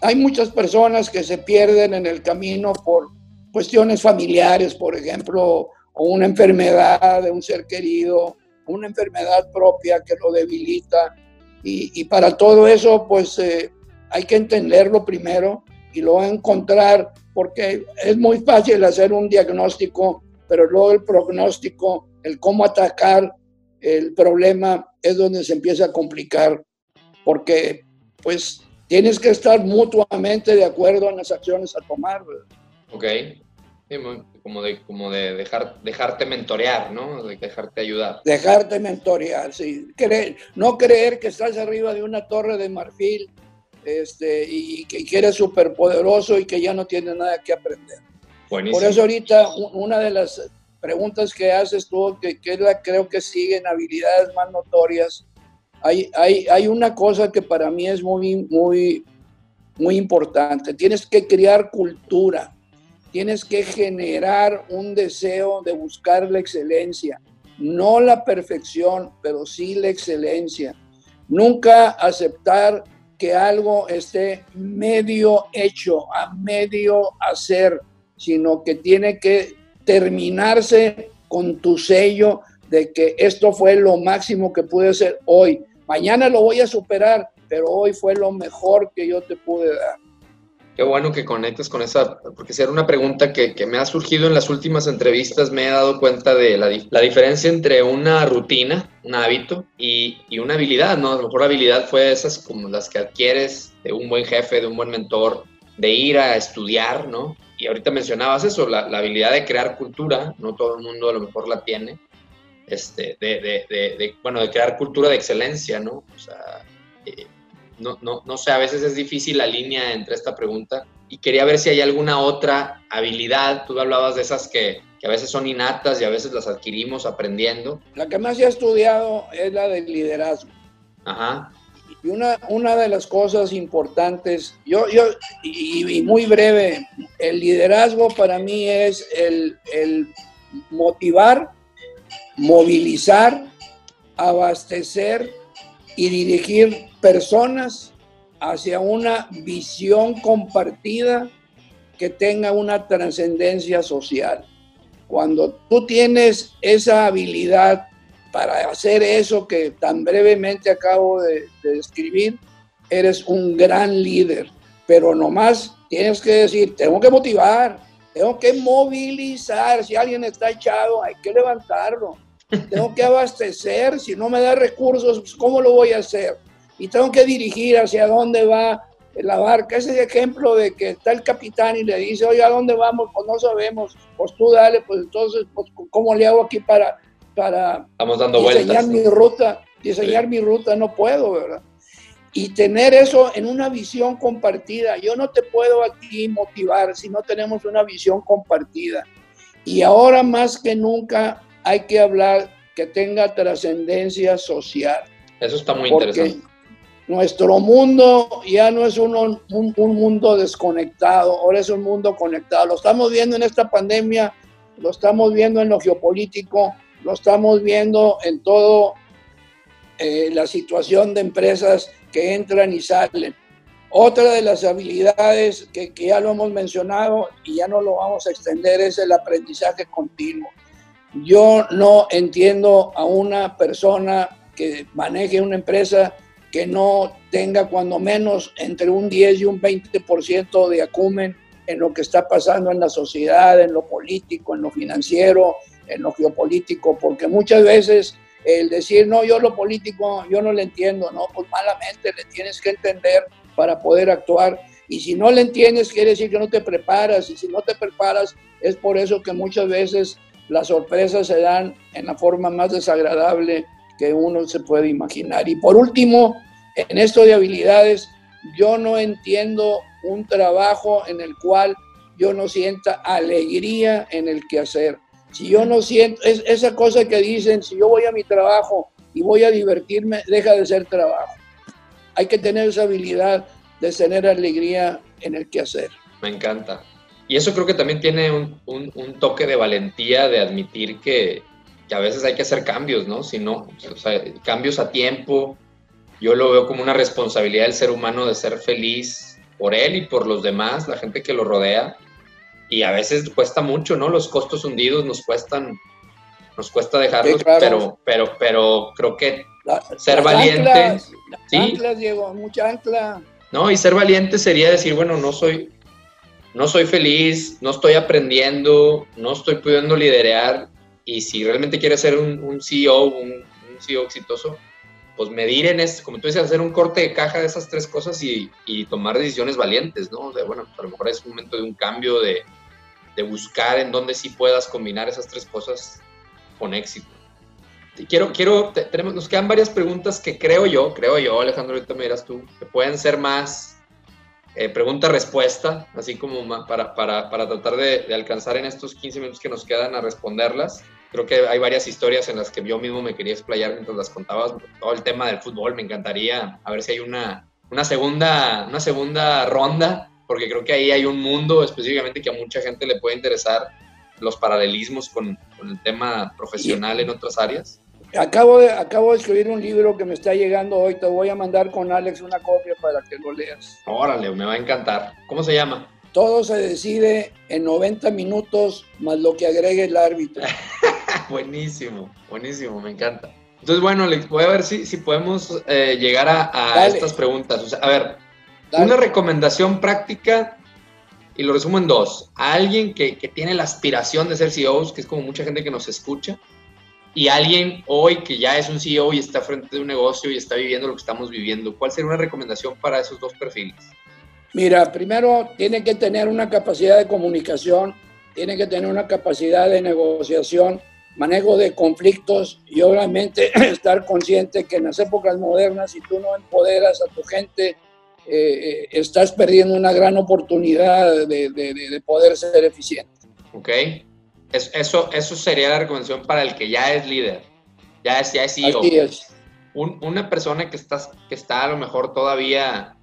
Hay muchas personas que se pierden en el camino por cuestiones familiares, por ejemplo, o una enfermedad de un ser querido, una enfermedad propia que lo debilita. Y, para todo eso, pues eh, hay que entenderlo primero y luego encontrar, porque es muy fácil hacer un diagnóstico, pero luego el pronóstico, el cómo atacar el problema es donde se empieza a complicar, porque pues tienes que estar mutuamente de acuerdo en las acciones a tomar. Ok, como de, como de dejar, dejarte mentorear, ¿no? De dejarte ayudar. Dejarte mentorear, sí. Creer, no creer que estás arriba de una torre de marfil este, y, que, eres súper poderoso y que ya no tiene nada que aprender. Por eso ahorita una de las preguntas que haces tú, que, que la, creo que siguen habilidades más notorias, hay, hay, hay una cosa que para mí es muy, muy, muy importante. Tienes que crear cultura, tienes que generar un deseo de buscar la excelencia, no la perfección, pero sí la excelencia. Nunca aceptar que algo esté medio hecho, a medio hacer, sino que tiene que terminarse con tu sello de que esto fue lo máximo que pude hacer hoy. Mañana lo voy a superar, pero hoy fue lo mejor que yo te pude dar. Qué bueno que conectes con esa, porque si era una pregunta que, que, me ha surgido en las últimas entrevistas, me he dado cuenta de la, la diferencia entre una rutina, un hábito y, y, una habilidad, ¿no? A lo mejor la habilidad fue esas como las que adquieres de un buen jefe, de un buen mentor, de ir a estudiar, ¿no? Y ahorita mencionabas eso, la, la habilidad de crear cultura, no todo el mundo a lo mejor la tiene, este, de, de, de, bueno, de crear cultura de excelencia, ¿no? O sea, eh, no, no, no sé, a veces es difícil la línea entre esta pregunta y quería ver si hay alguna otra habilidad, tú hablabas de esas que, que a veces son innatas y a veces las adquirimos aprendiendo. La que más he estudiado es la del liderazgo. Ajá. Y una, una de las cosas importantes, yo, yo y, y, muy breve, el liderazgo para mí es el, el motivar movilizar, abastecer y dirigir personas hacia una visión compartida que tenga una trascendencia social. Cuando tú tienes esa habilidad para hacer eso que tan brevemente acabo de, de describir, eres un gran líder, pero nomás tienes que decir, tengo que motivar, tengo que movilizar, si alguien está echado, hay que levantarlo, tengo que abastecer, si no me da recursos, pues, ¿cómo lo voy a hacer? Y tengo que dirigir hacia dónde va la barca. Ese ejemplo de que está el capitán y le dice, oye, ¿a dónde vamos? Pues no sabemos. Pues tú dale, pues entonces, pues, ¿cómo le hago aquí para, para Estamos dando diseñar vueltas, mi ruta? Diseñar sí. mi ruta, no puedo, ¿verdad? Y tener eso en una visión compartida. Yo no te puedo aquí motivar si no tenemos una visión compartida. Y ahora más que nunca hay que hablar que tenga trascendencia social. Eso está muy interesante. Nuestro mundo ya no es un, un, un, mundo desconectado, ahora es un mundo conectado. Lo estamos viendo en esta pandemia, lo estamos viendo en lo geopolítico, lo estamos viendo en todo eh, la situación de empresas que entran y salen. Otra de las habilidades que, que ya lo hemos mencionado y ya no lo vamos a extender es el aprendizaje continuo. Yo no entiendo a una persona que maneje una empresa que no tenga cuando menos entre un 10 y un 20% de acumen en lo que está pasando en la sociedad, en lo político, en lo financiero, en lo geopolítico, porque muchas veces el decir, no, yo lo político, yo no le entiendo, no, pues malamente le tienes que entender para poder actuar. Y si no le entiendes, quiere decir que no te preparas, y si no te preparas, es por eso que muchas veces las sorpresas se dan en la forma más desagradable que uno se puede imaginar. Y por último, en esto de habilidades, yo no entiendo un trabajo en el cual yo no sienta alegría en el quehacer. Si yo no siento, es, esa cosa que dicen, si yo voy a mi trabajo y voy a divertirme, deja de ser trabajo. Hay que tener esa habilidad de tener alegría en el quehacer. Me encanta. Y eso creo que también tiene un, un, un toque de valentía de admitir que, que, a veces hay que hacer cambios, ¿no? Si no, o sea, cambios a tiempo. Yo lo veo como una responsabilidad del ser humano de ser feliz por él y por los demás, la gente que lo rodea. Y a veces cuesta mucho, ¿no? Los costos hundidos nos cuestan, nos cuesta dejarlos, Sí, claro. pero, pero, pero creo que La- ser valiente. anclas, las sí, anclas, Diego, mucha ancla. No, y ser valiente sería decir, bueno, no soy, no soy feliz, no estoy aprendiendo, no estoy pudiendo liderar, y si realmente quieres ser un, un CEO, un, un CEO exitoso, pues medir en esto, como tú dices, hacer un corte de caja de esas tres cosas y, y tomar decisiones valientes, ¿no? De, bueno, a lo mejor es un momento de un cambio, de, de buscar en dónde sí puedas combinar esas tres cosas con éxito. Quiero, quiero, te- tenemos, nos quedan varias preguntas que creo yo, creo yo, Alejandro, ahorita me dirás tú, que pueden ser más eh, pregunta-respuesta, así como para, para, para tratar de, alcanzar en estos 15 minutos que nos quedan a responderlas. Creo que hay varias historias en las que yo mismo me quería explayar mientras las contabas. Todo el tema del fútbol, me encantaría a ver si hay una, una, segunda, una segunda ronda, porque creo que ahí hay un mundo específicamente que a mucha gente le puede interesar los paralelismos con el tema profesional en otras áreas. Acabo de, acabo de escribir un libro que me está llegando hoy. Te voy a mandar con Alex una copia para que lo leas. Órale, me va a encantar. ¿Cómo se llama? Todo se decide en 90 minutos más lo que agregue el árbitro. buenísimo, buenísimo, me encanta. Entonces, bueno, Alex, voy a ver si, si podemos eh, llegar a, a estas preguntas. O sea, a ver, Dale. una recomendación práctica y lo resumo en dos. A alguien que, que tiene la aspiración de ser CEOs, que es como mucha gente que nos escucha, y alguien hoy que ya es un CEO y está frente de un negocio y está viviendo lo que estamos viviendo, ¿cuál sería una recomendación para esos dos perfiles? Mira, primero tiene que tener una capacidad de comunicación, tiene que tener una capacidad de negociación, manejo de conflictos y obviamente estar consciente que en las épocas modernas, si tú no empoderas a tu gente, eh, eh, estás perdiendo una gran oportunidad de, de, de poder ser eficiente. Ok. Eso, eso sería la recomendación para el que ya es líder, ya es, ya es CEO. Es. Un, una persona que está, que está a lo mejor todavía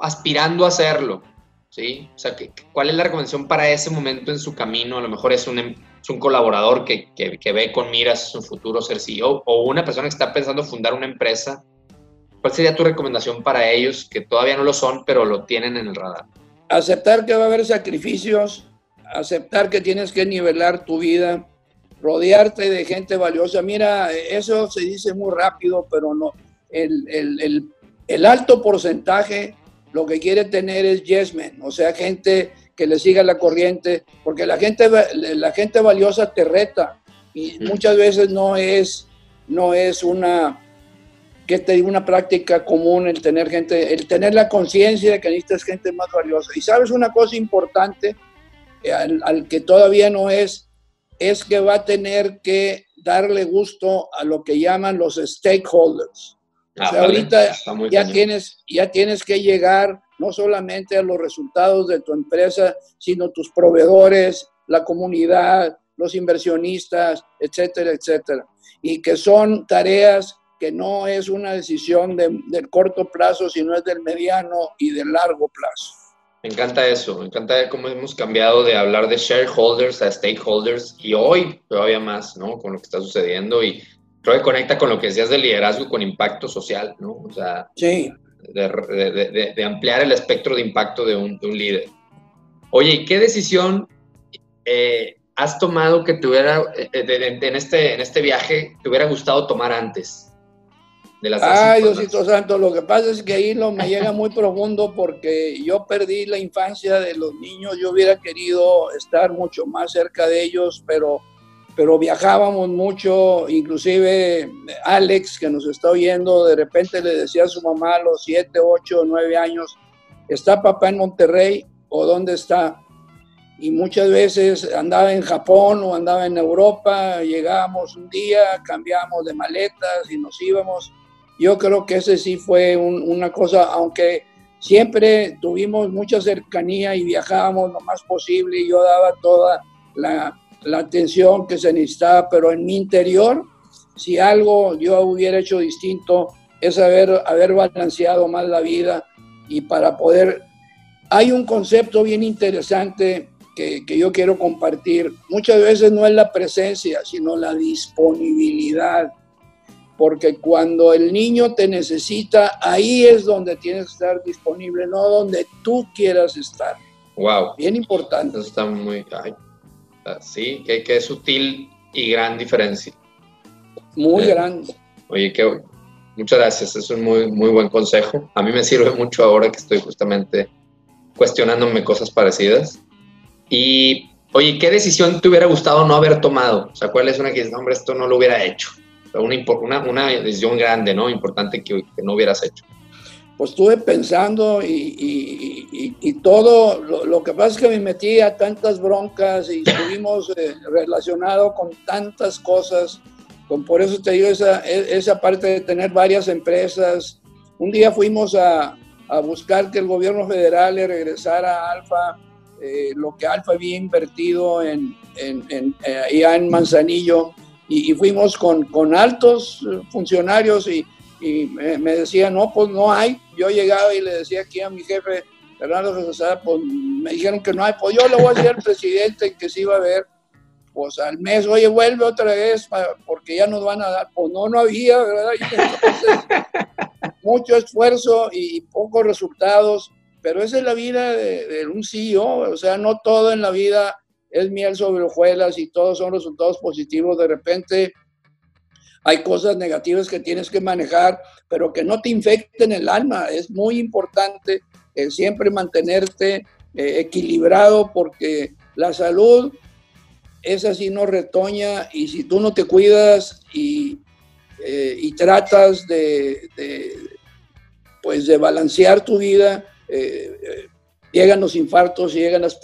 aspirando a hacerlo, ¿sí? O sea, ¿cuál es la recomendación para ese momento en su camino? A lo mejor es un, es un colaborador que, que, que ve con miras su futuro ser CEO o una persona que está pensando fundar una empresa. ¿Cuál sería tu recomendación para ellos que todavía no lo son, pero lo tienen en el radar? Aceptar que va a haber sacrificios, aceptar que tienes que nivelar tu vida, rodearte de gente valiosa. Mira, eso se dice muy rápido, pero no. El, el, el, el alto porcentaje lo que quiere tener es yes men, o sea, gente que le siga la corriente, porque la gente, la gente valiosa te reta y muchas veces no es, no es una, que te digo, una práctica común el tener gente, el tener la conciencia de que necesitas gente más valiosa. Y sabes una cosa importante, al, al, que todavía no es, es que va a tener que darle gusto a lo que llaman los stakeholders. O sea, ah, ahorita ya tienes, ya tienes que llegar no solamente a los resultados de tu empresa, sino tus proveedores, la comunidad, los inversionistas, etcétera, etcétera. Y que son tareas que no es una decisión de, del corto plazo, sino es del mediano y del largo plazo. Me encanta eso, me encanta cómo hemos cambiado de hablar de shareholders a stakeholders y hoy todavía más, ¿no? Con lo que está sucediendo y creo que conecta con lo que decías de liderazgo con impacto social, ¿no? O sea, sí. de, de, de, de ampliar el espectro de impacto de un, un líder. Oye, ¿y qué decisión eh, has tomado que te hubiera, eh, en, este, en este viaje, te hubiera gustado tomar antes? De las Ay, Diosito Santo, lo que pasa es que ahí lo me llega muy profundo porque yo perdí la infancia de los niños, yo hubiera querido estar mucho más cerca de ellos, pero, pero viajábamos mucho, inclusive Alex, que nos está oyendo, de repente le decía a su mamá a los 7, 8, 9 años, ¿está papá en Monterrey o dónde está? y muchas veces andaba en Japón o andaba en Europa, llegábamos un día, cambiábamos de maletas y nos íbamos yo creo que ese sí fue un, una cosa, aunque siempre tuvimos mucha cercanía y viajábamos lo más posible y yo daba toda la, la atención que se necesitaba, pero en mi interior, si algo yo hubiera hecho distinto, es haber, haber balanceado más la vida y para poder... Hay un concepto bien interesante que, que, yo quiero compartir. Muchas veces no es la presencia, sino la disponibilidad porque cuando el niño te necesita, ahí es donde tienes que estar disponible, no donde tú quieras estar. Wow. Bien importante. Eso está muy, ay, sí, que, que, es sutil y gran diferencia. Muy eh, grande. Oye, qué, muchas gracias, es un muy, muy buen consejo. A mí me sirve mucho ahora que estoy justamente cuestionándome cosas parecidas. Y, oye, ¿qué decisión te hubiera gustado no haber tomado? O sea, ¿cuál es una que dices, hombre, esto no lo hubiera hecho? Una, una, decisión grande, ¿no? Importante que, que, no hubieras hecho. Pues estuve pensando y, y, y, y todo, lo, lo, que pasa es que me metí a tantas broncas y estuvimos eh, relacionados con tantas cosas, con, por eso te digo esa, esa parte de tener varias empresas. Un día fuimos a, a buscar que el gobierno federal le regresara a Alfa eh, lo que Alfa había invertido en, en, en eh, en Manzanillo y, fuimos con, con, altos funcionarios y, y me, decían, no, pues no hay. Yo llegaba y le decía aquí a mi jefe, Fernando pues me dijeron que no hay, pues yo le voy a decir al presidente que sí va a ver, pues al mes, oye, vuelve otra vez porque ya nos van a dar, pues no, no había, ¿verdad? mucho esfuerzo y pocos resultados, pero esa es la vida de, un CEO, o sea, no todo en la vida es miel sobre hojuelas y todos son resultados positivos, de repente hay cosas negativas que tienes que manejar, pero que no te infecten el alma, es muy importante eh, siempre mantenerte eh, equilibrado porque la salud es así, no retoña y si tú no te cuidas y, eh, y tratas de, pues de balancear tu vida, llegan los infartos y llegan las,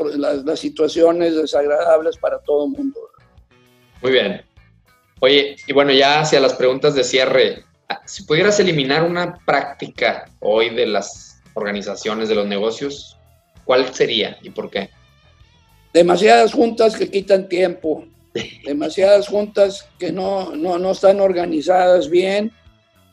las, situaciones desagradables para todo el mundo. Muy bien. Oye, y bueno, ya hacia las preguntas de cierre, si pudieras eliminar una práctica hoy de las organizaciones de los negocios, ¿cuál sería y por qué? Demasiadas juntas que quitan tiempo, demasiadas juntas que no, no, están organizadas bien,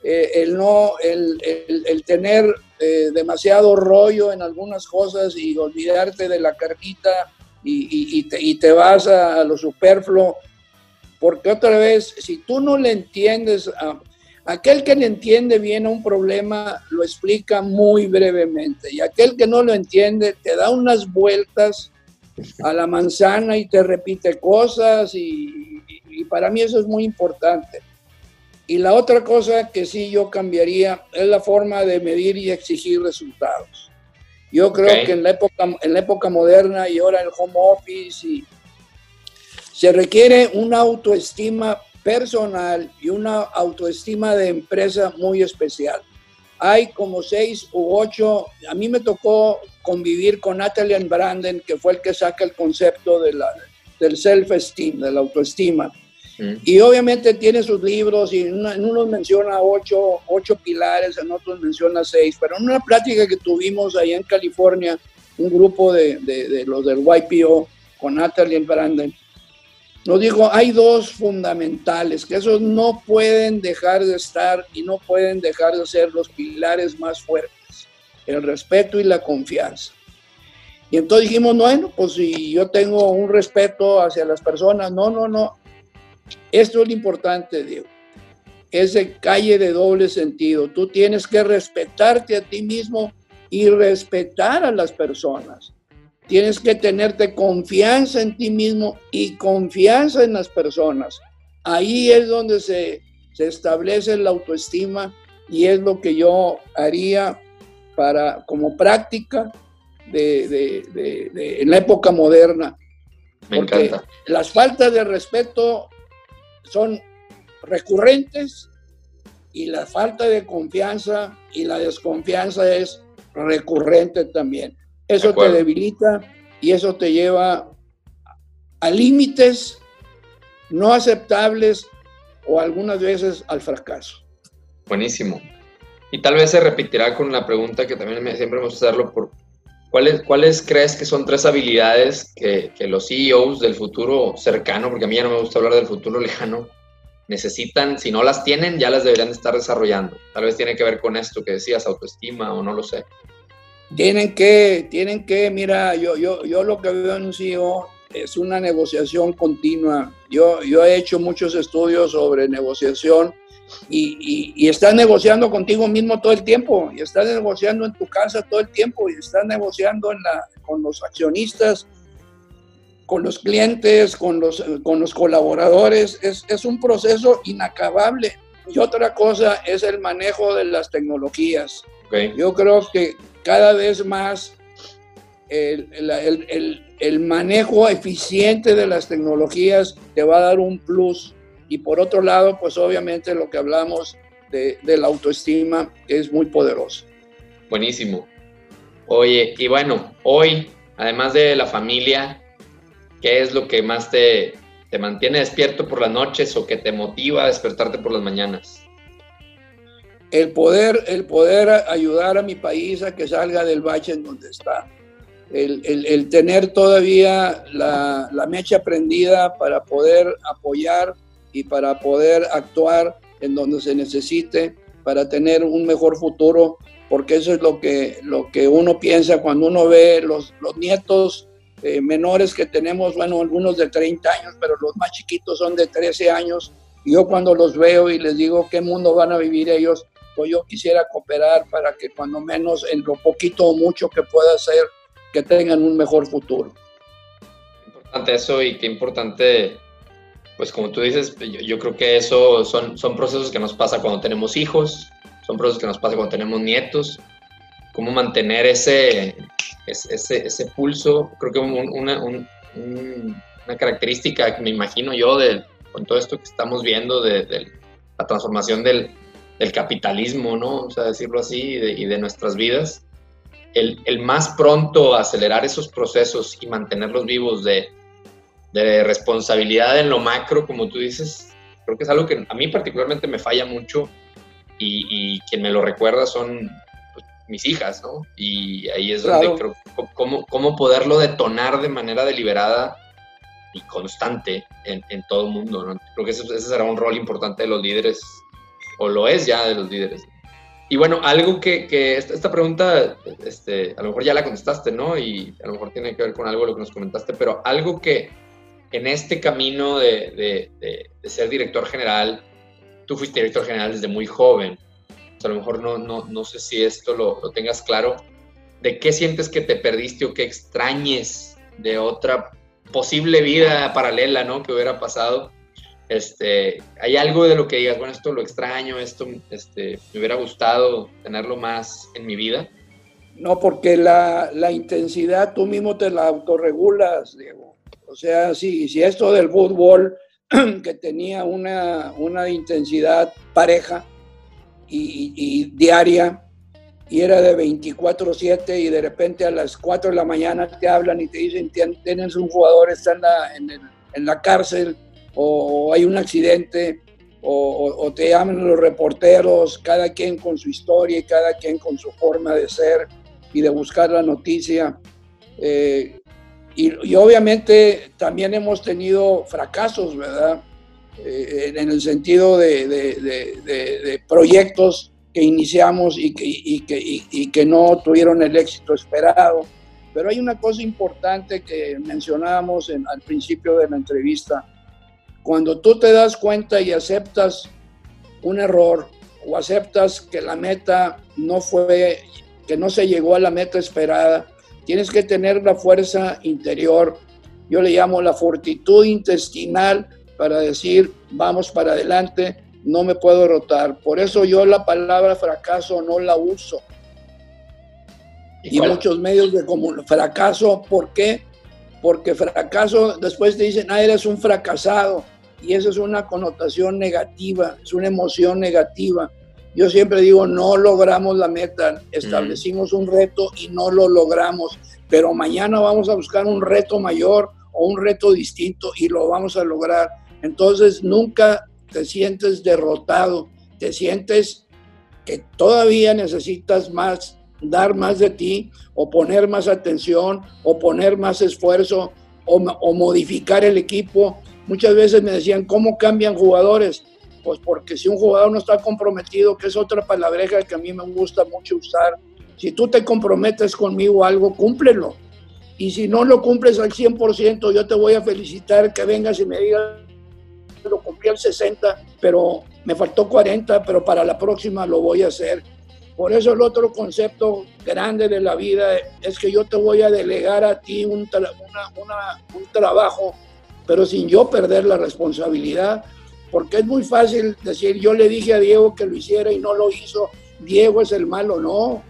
eh, el, no, el, el, tener eh, demasiado rollo en algunas cosas y olvidarte de la carnita y, y, te, y te, vas a, lo superfluo, porque otra vez, si tú no le entiendes a, Aquel que le entiende bien a un problema lo explica muy brevemente y aquel que no lo entiende te da unas vueltas a la manzana y te repite cosas y, para mí eso es muy importante. Y la otra cosa que sí yo cambiaría es la forma de medir y exigir resultados. Yo creo que en la, época, en la época moderna y ahora el home office y, se requiere una autoestima personal y una autoestima de empresa muy especial. Hay como seis u ocho, a mí me tocó convivir con Natalie Branden, que fue el que saca el concepto de la, del self-esteem, de la autoestima. Y obviamente tiene sus libros y en, unos menciona ocho, ocho pilares, en otros menciona seis, pero en una plática que tuvimos allá en California, un grupo de, de, de los del YPO con Natalie Branden, no digo, hay dos fundamentales, que esos no pueden dejar de estar y no pueden dejar de ser los pilares más fuertes, el respeto y la confianza. Y entonces dijimos, bueno, pues si yo tengo un respeto hacia las personas, no, no, no. Esto es lo importante, Diego. Es de calle de doble sentido. Tú tienes que respetarte a ti mismo y respetar a las personas. Tienes que tenerte confianza en ti mismo y confianza en las personas. Ahí es donde se, establece la autoestima y es lo que yo haría para, como práctica de, en la época moderna. Me encanta. Las faltas de respeto son recurrentes y la falta de confianza y la desconfianza es recurrente también. Eso te debilita y eso te lleva a límites no aceptables o algunas veces al fracaso. Buenísimo. Y tal vez se repetirá con la pregunta que también siempre me gusta hacerlo por ¿cuáles, ¿cuáles crees que son tres habilidades que, que, los CEOs del futuro cercano, porque a mí ya no me gusta hablar del futuro lejano, necesitan, si no las tienen, ya las deberían estar desarrollando? Tal vez tiene que ver con esto que decías, autoestima o no lo sé. Tienen que, tienen que, mira, yo, yo, yo lo que veo en un CEO es una negociación continua. Yo, yo he hecho muchos estudios sobre negociación y, y, estás negociando contigo mismo todo el tiempo, y estás negociando en tu casa todo el tiempo, y estás negociando en la, con los accionistas, con los clientes, con los, con los colaboradores. Es, es un proceso inacabable. Y otra cosa es el manejo de las tecnologías. Yo creo que cada vez más el, el, manejo eficiente de las tecnologías te va a dar un plus. Y por otro lado, pues obviamente lo que hablamos de, de la autoestima es muy poderoso. Buenísimo. Oye, y bueno, hoy, además de la familia, ¿qué es lo que más te, te mantiene despierto por las noches o que te motiva a despertarte por las mañanas? el poder, el poder ayudar a mi país a que salga del bache en donde está. El, el, tener todavía la, la, mecha prendida para poder apoyar y para poder actuar en donde se necesite para tener un mejor futuro, porque eso es lo que, lo que uno piensa cuando uno ve los, los nietos eh, menores que tenemos, bueno, algunos de 30 años, pero los más chiquitos son de 13 años. Y yo cuando los veo y les digo qué mundo van a vivir ellos, pues yo quisiera cooperar para que cuando menos en lo poquito o mucho que pueda hacer, que tengan un mejor futuro. Importante eso y qué importante, pues como tú dices, yo, creo que eso son, son procesos que nos pasa cuando tenemos hijos, son procesos que nos pasa cuando tenemos nietos, cómo mantener ese, ese, ese pulso, creo que una, una característica que me imagino yo de, con todo esto que estamos viendo de, de la transformación del, del capitalismo, ¿no? O sea, decirlo así, y de, nuestras vidas, el, el, más pronto acelerar esos procesos y mantenerlos vivos de, de, responsabilidad en lo macro, como tú dices, creo que es algo que a mí particularmente me falla mucho y, y quien me lo recuerda son pues, mis hijas, ¿no? Y ahí es donde creo cómo, cómo poderlo detonar de manera deliberada y constante en, en todo el mundo, ¿no? Creo que ese, ese será un rol importante de los líderes o lo es ya de los líderes. Y bueno, algo que, que esta, pregunta, este, a lo mejor ya la contestaste, ¿no? Y a lo mejor tiene que ver con algo de lo que nos comentaste, pero algo que en este camino de, ser director general, tú fuiste director general desde muy joven, o a lo mejor no, no, no sé si esto lo, tengas claro, ¿de qué sientes que te perdiste o que extrañes de otra posible vida paralela, ¿no? Que hubiera pasado este, ¿Hay algo de lo que digas, bueno, esto lo extraño, esto este, me hubiera gustado tenerlo más en mi vida? No, porque la, la intensidad tú mismo te la autorregulas, Diego. O sea, si, si esto del fútbol, que tenía una, una intensidad pareja y, diaria, y era de 24-7 y de repente a las 4 de la mañana te hablan y te dicen, tienes un jugador, está en la, en la cárcel, o hay un accidente, o, te llaman los reporteros, cada quien con su historia y cada quien con su forma de ser y de buscar la noticia. Eh, y, obviamente también hemos tenido fracasos, ¿verdad? Eh, en el sentido de, proyectos que iniciamos y que, y que, no tuvieron el éxito esperado. Pero hay una cosa importante que mencionábamos al principio de la entrevista, cuando tú te das cuenta y aceptas un error o aceptas que la meta no fue, que no se llegó a la meta esperada, tienes que tener la fuerza interior, yo le llamo la fortitud intestinal para decir, vamos para adelante, no me puedo rotar. Por eso yo la palabra fracaso no la uso. Y, muchos medios de comunicación, fracaso, ¿por qué? Porque fracaso, después te dicen, ah, eres un fracasado y eso es una connotación negativa, es una emoción negativa. Yo siempre digo, no logramos la meta, establecimos un reto y no lo logramos, pero mañana vamos a buscar un reto mayor o un reto distinto y lo vamos a lograr. Entonces nunca te sientes derrotado, te sientes que todavía necesitas más, dar más de ti o poner más atención o poner más esfuerzo o, o modificar el equipo Muchas veces me decían, ¿cómo cambian jugadores? Pues porque si un jugador no está comprometido, que es otra palabreja que a mí me gusta mucho usar, si tú te comprometes conmigo algo, cúmplelo. Y si no lo cumples al 100%, yo te voy a felicitar que vengas y me digas, lo cumplí al 60, pero me faltó 40, pero para la próxima lo voy a hacer. Por eso el otro concepto grande de la vida es que yo te voy a delegar a ti un, un trabajo pero sin yo perder la responsabilidad, porque es muy fácil decir, yo le dije a Diego que lo hiciera y no lo hizo, Diego es el malo, no.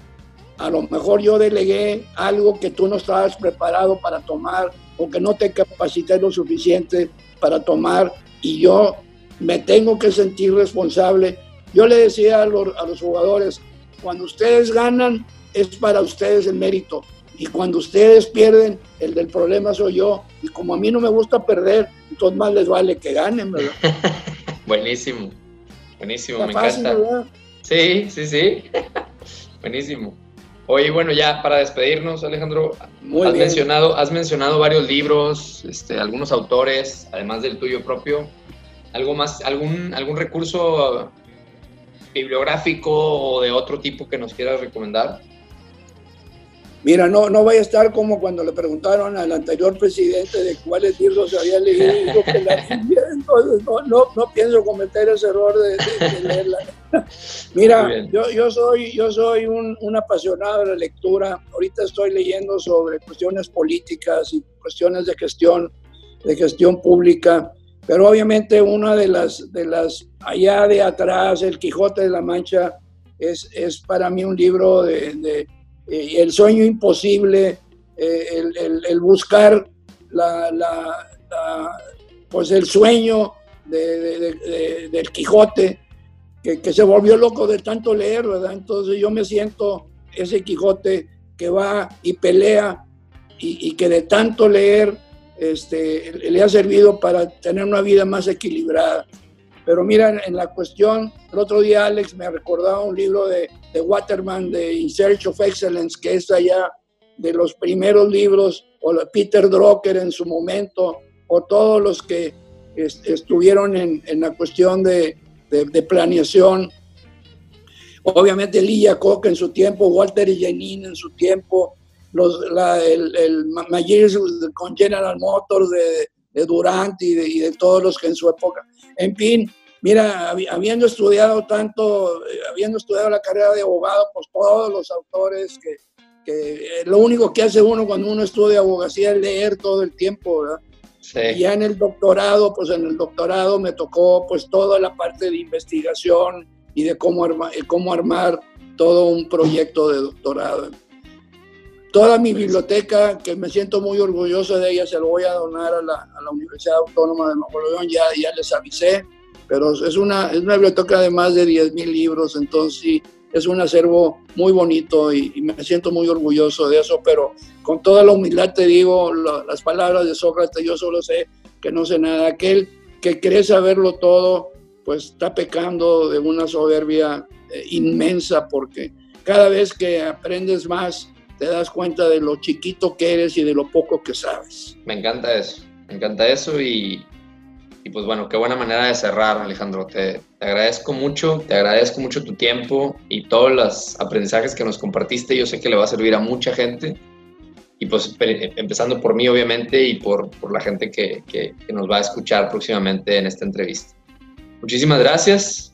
A lo mejor yo delegué algo que tú no estabas preparado para tomar o que no te capacité lo suficiente para tomar y yo me tengo que sentir responsable. Yo le decía a los, jugadores, cuando ustedes ganan es para ustedes el mérito, y cuando ustedes pierden, el del problema soy yo. Y como a mí no me gusta perder, entonces más les vale que ganen, ¿verdad? buenísimo, buenísimo, me encanta. Sí, sí, sí. Buenísimo. Oye, bueno, ya para despedirnos, Alejandro, has, mencionado, has mencionado varios libros, este, algunos autores, además del tuyo propio. ¿Algo más, algún, algún recurso bibliográfico o de otro tipo que nos quieras recomendar? Mira, no, no vaya a estar como cuando le preguntaron al anterior presidente de cuáles libros había leído. Entonces, no, no, no, pienso cometer ese error de, leerla. Mira, yo, yo, soy, yo soy un, un, apasionado de la lectura. Ahorita estoy leyendo sobre cuestiones políticas y cuestiones de gestión, de gestión pública. Pero obviamente una de las, de las allá de atrás, El Quijote de la Mancha, es, es para mí un libro de eh, el sueño imposible, eh, el, buscar la, pues el sueño del Quijote, que, se volvió loco de tanto leer, ¿verdad? Entonces yo me siento ese Quijote que va y pelea y, que de tanto leer este, le ha servido para tener una vida más equilibrada. Pero mira, en la cuestión, el otro día Alex me recordaba un libro de, de Waterman, de In Search of Excellence, que es allá de los primeros libros, o Peter Drucker en su momento, o todos los que estuvieron en, en, la cuestión de, de, planeación. Obviamente Lee Iacocca en su tiempo, Walter Jenin en su tiempo, los, la, el, el con General Motors de, de Durant y de, y de todos los que en su época en fin, mira, habiendo estudiado tanto, eh, habiendo estudiado la carrera de abogado, pues todos los autores que, que lo único que hace uno cuando uno estudia abogacía es leer todo el tiempo, ¿verdad? Sí. Y ya en el doctorado, pues en el doctorado me tocó pues toda la parte de investigación y de cómo, cómo armar todo un proyecto de doctorado toda mi biblioteca, que me siento muy orgulloso de ella, se lo voy a donar a la, a la Universidad Autónoma de Nuevo León, ya, ya les avisé, pero es una, es una biblioteca de más de 10.000 libros, entonces sí, es un acervo muy bonito y, me siento muy orgulloso de eso, pero con toda la humildad te digo las palabras de Sócrates, yo solo sé que no sé nada, aquel que cree saberlo todo, pues está pecando de una soberbia eh, inmensa porque cada vez que aprendes más, te das cuenta de lo chiquito que eres y de lo poco que sabes. Me encanta eso, me encanta eso y, y pues bueno, qué buena manera de cerrar, Alejandro. Te, te, agradezco mucho, te agradezco mucho tu tiempo y todos los aprendizajes que nos compartiste. Yo sé que le va a servir a mucha gente y pues empezando por mí obviamente y por, por la gente que, que, nos va a escuchar próximamente en esta entrevista. Muchísimas gracias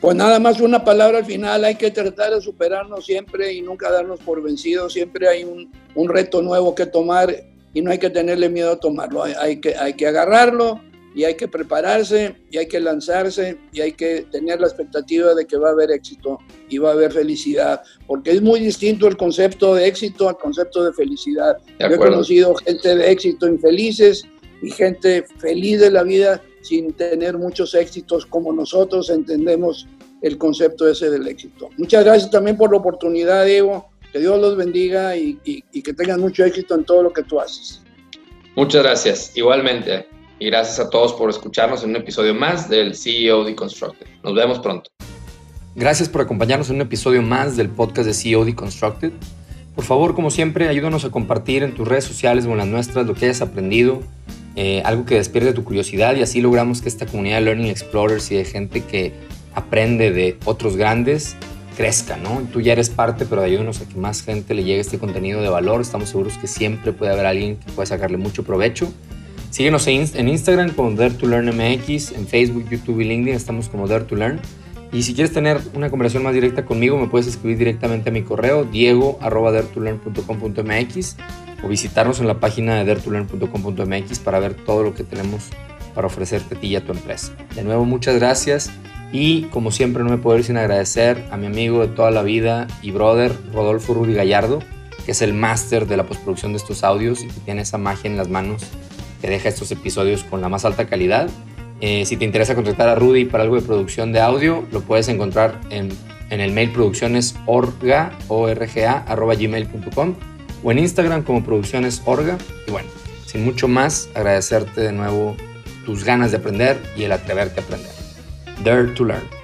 pues nada más una palabra al final, hay que tratar de superarnos siempre y nunca darnos por vencidos, siempre hay un, un reto nuevo que tomar y no hay que tenerle miedo a tomarlo, hay, que, hay que agarrarlo y hay que prepararse y hay que lanzarse y hay que tener la expectativa de que va a haber éxito y va a haber felicidad, porque es muy distinto el concepto de éxito al concepto de felicidad. Yo he conocido gente de éxito infelices y gente feliz de la vida sin tener muchos éxitos como nosotros entendemos el concepto ese del éxito. Muchas gracias también por la oportunidad, Diego. Que Dios los bendiga y, que tengan mucho éxito en todo lo que tú haces. Muchas gracias, igualmente. Y gracias a todos por escucharnos en un episodio más del CEO Deconstructed. Nos vemos pronto. Gracias por acompañarnos en un episodio más del podcast de CEO Deconstructed. Por favor, como siempre, ayúdanos a compartir en tus redes sociales o en las nuestras lo que hayas aprendido eh, algo que despierte tu curiosidad y así logramos que esta comunidad de Learning Explorers y de gente que aprende de otros grandes crezca, ¿no? Tú ya eres parte, pero ayúdanos a que más gente le llegue este contenido de valor. Estamos seguros que siempre puede haber alguien que pueda sacarle mucho provecho. Síguenos en Instagram como Dare to Learn MX, en Facebook, YouTube y LinkedIn estamos como Dare to Learn. Y si quieres tener una conversación más directa conmigo, me puedes escribir directamente a mi correo diego.dertulearn.com.mx o visitarnos en la página de dertulearn.com.mx para ver todo lo que tenemos para ofrecerte a ti y a tu empresa. De nuevo, muchas gracias y como siempre no me puedo ir sin agradecer a mi amigo de toda la vida y brother Rodolfo Rudy Gallardo, que es el máster de la postproducción de estos audios y que tiene esa magia en las manos que deja estos episodios con la más alta calidad eh, si te interesa contratar a Rudy para algo de producción de audio, lo puedes encontrar en, el mail producciones orga, arroba gmail.com o en Instagram como producciones orga. Y bueno, sin mucho más, agradecerte de nuevo tus ganas de aprender y el atreverte a aprender. Dare to learn.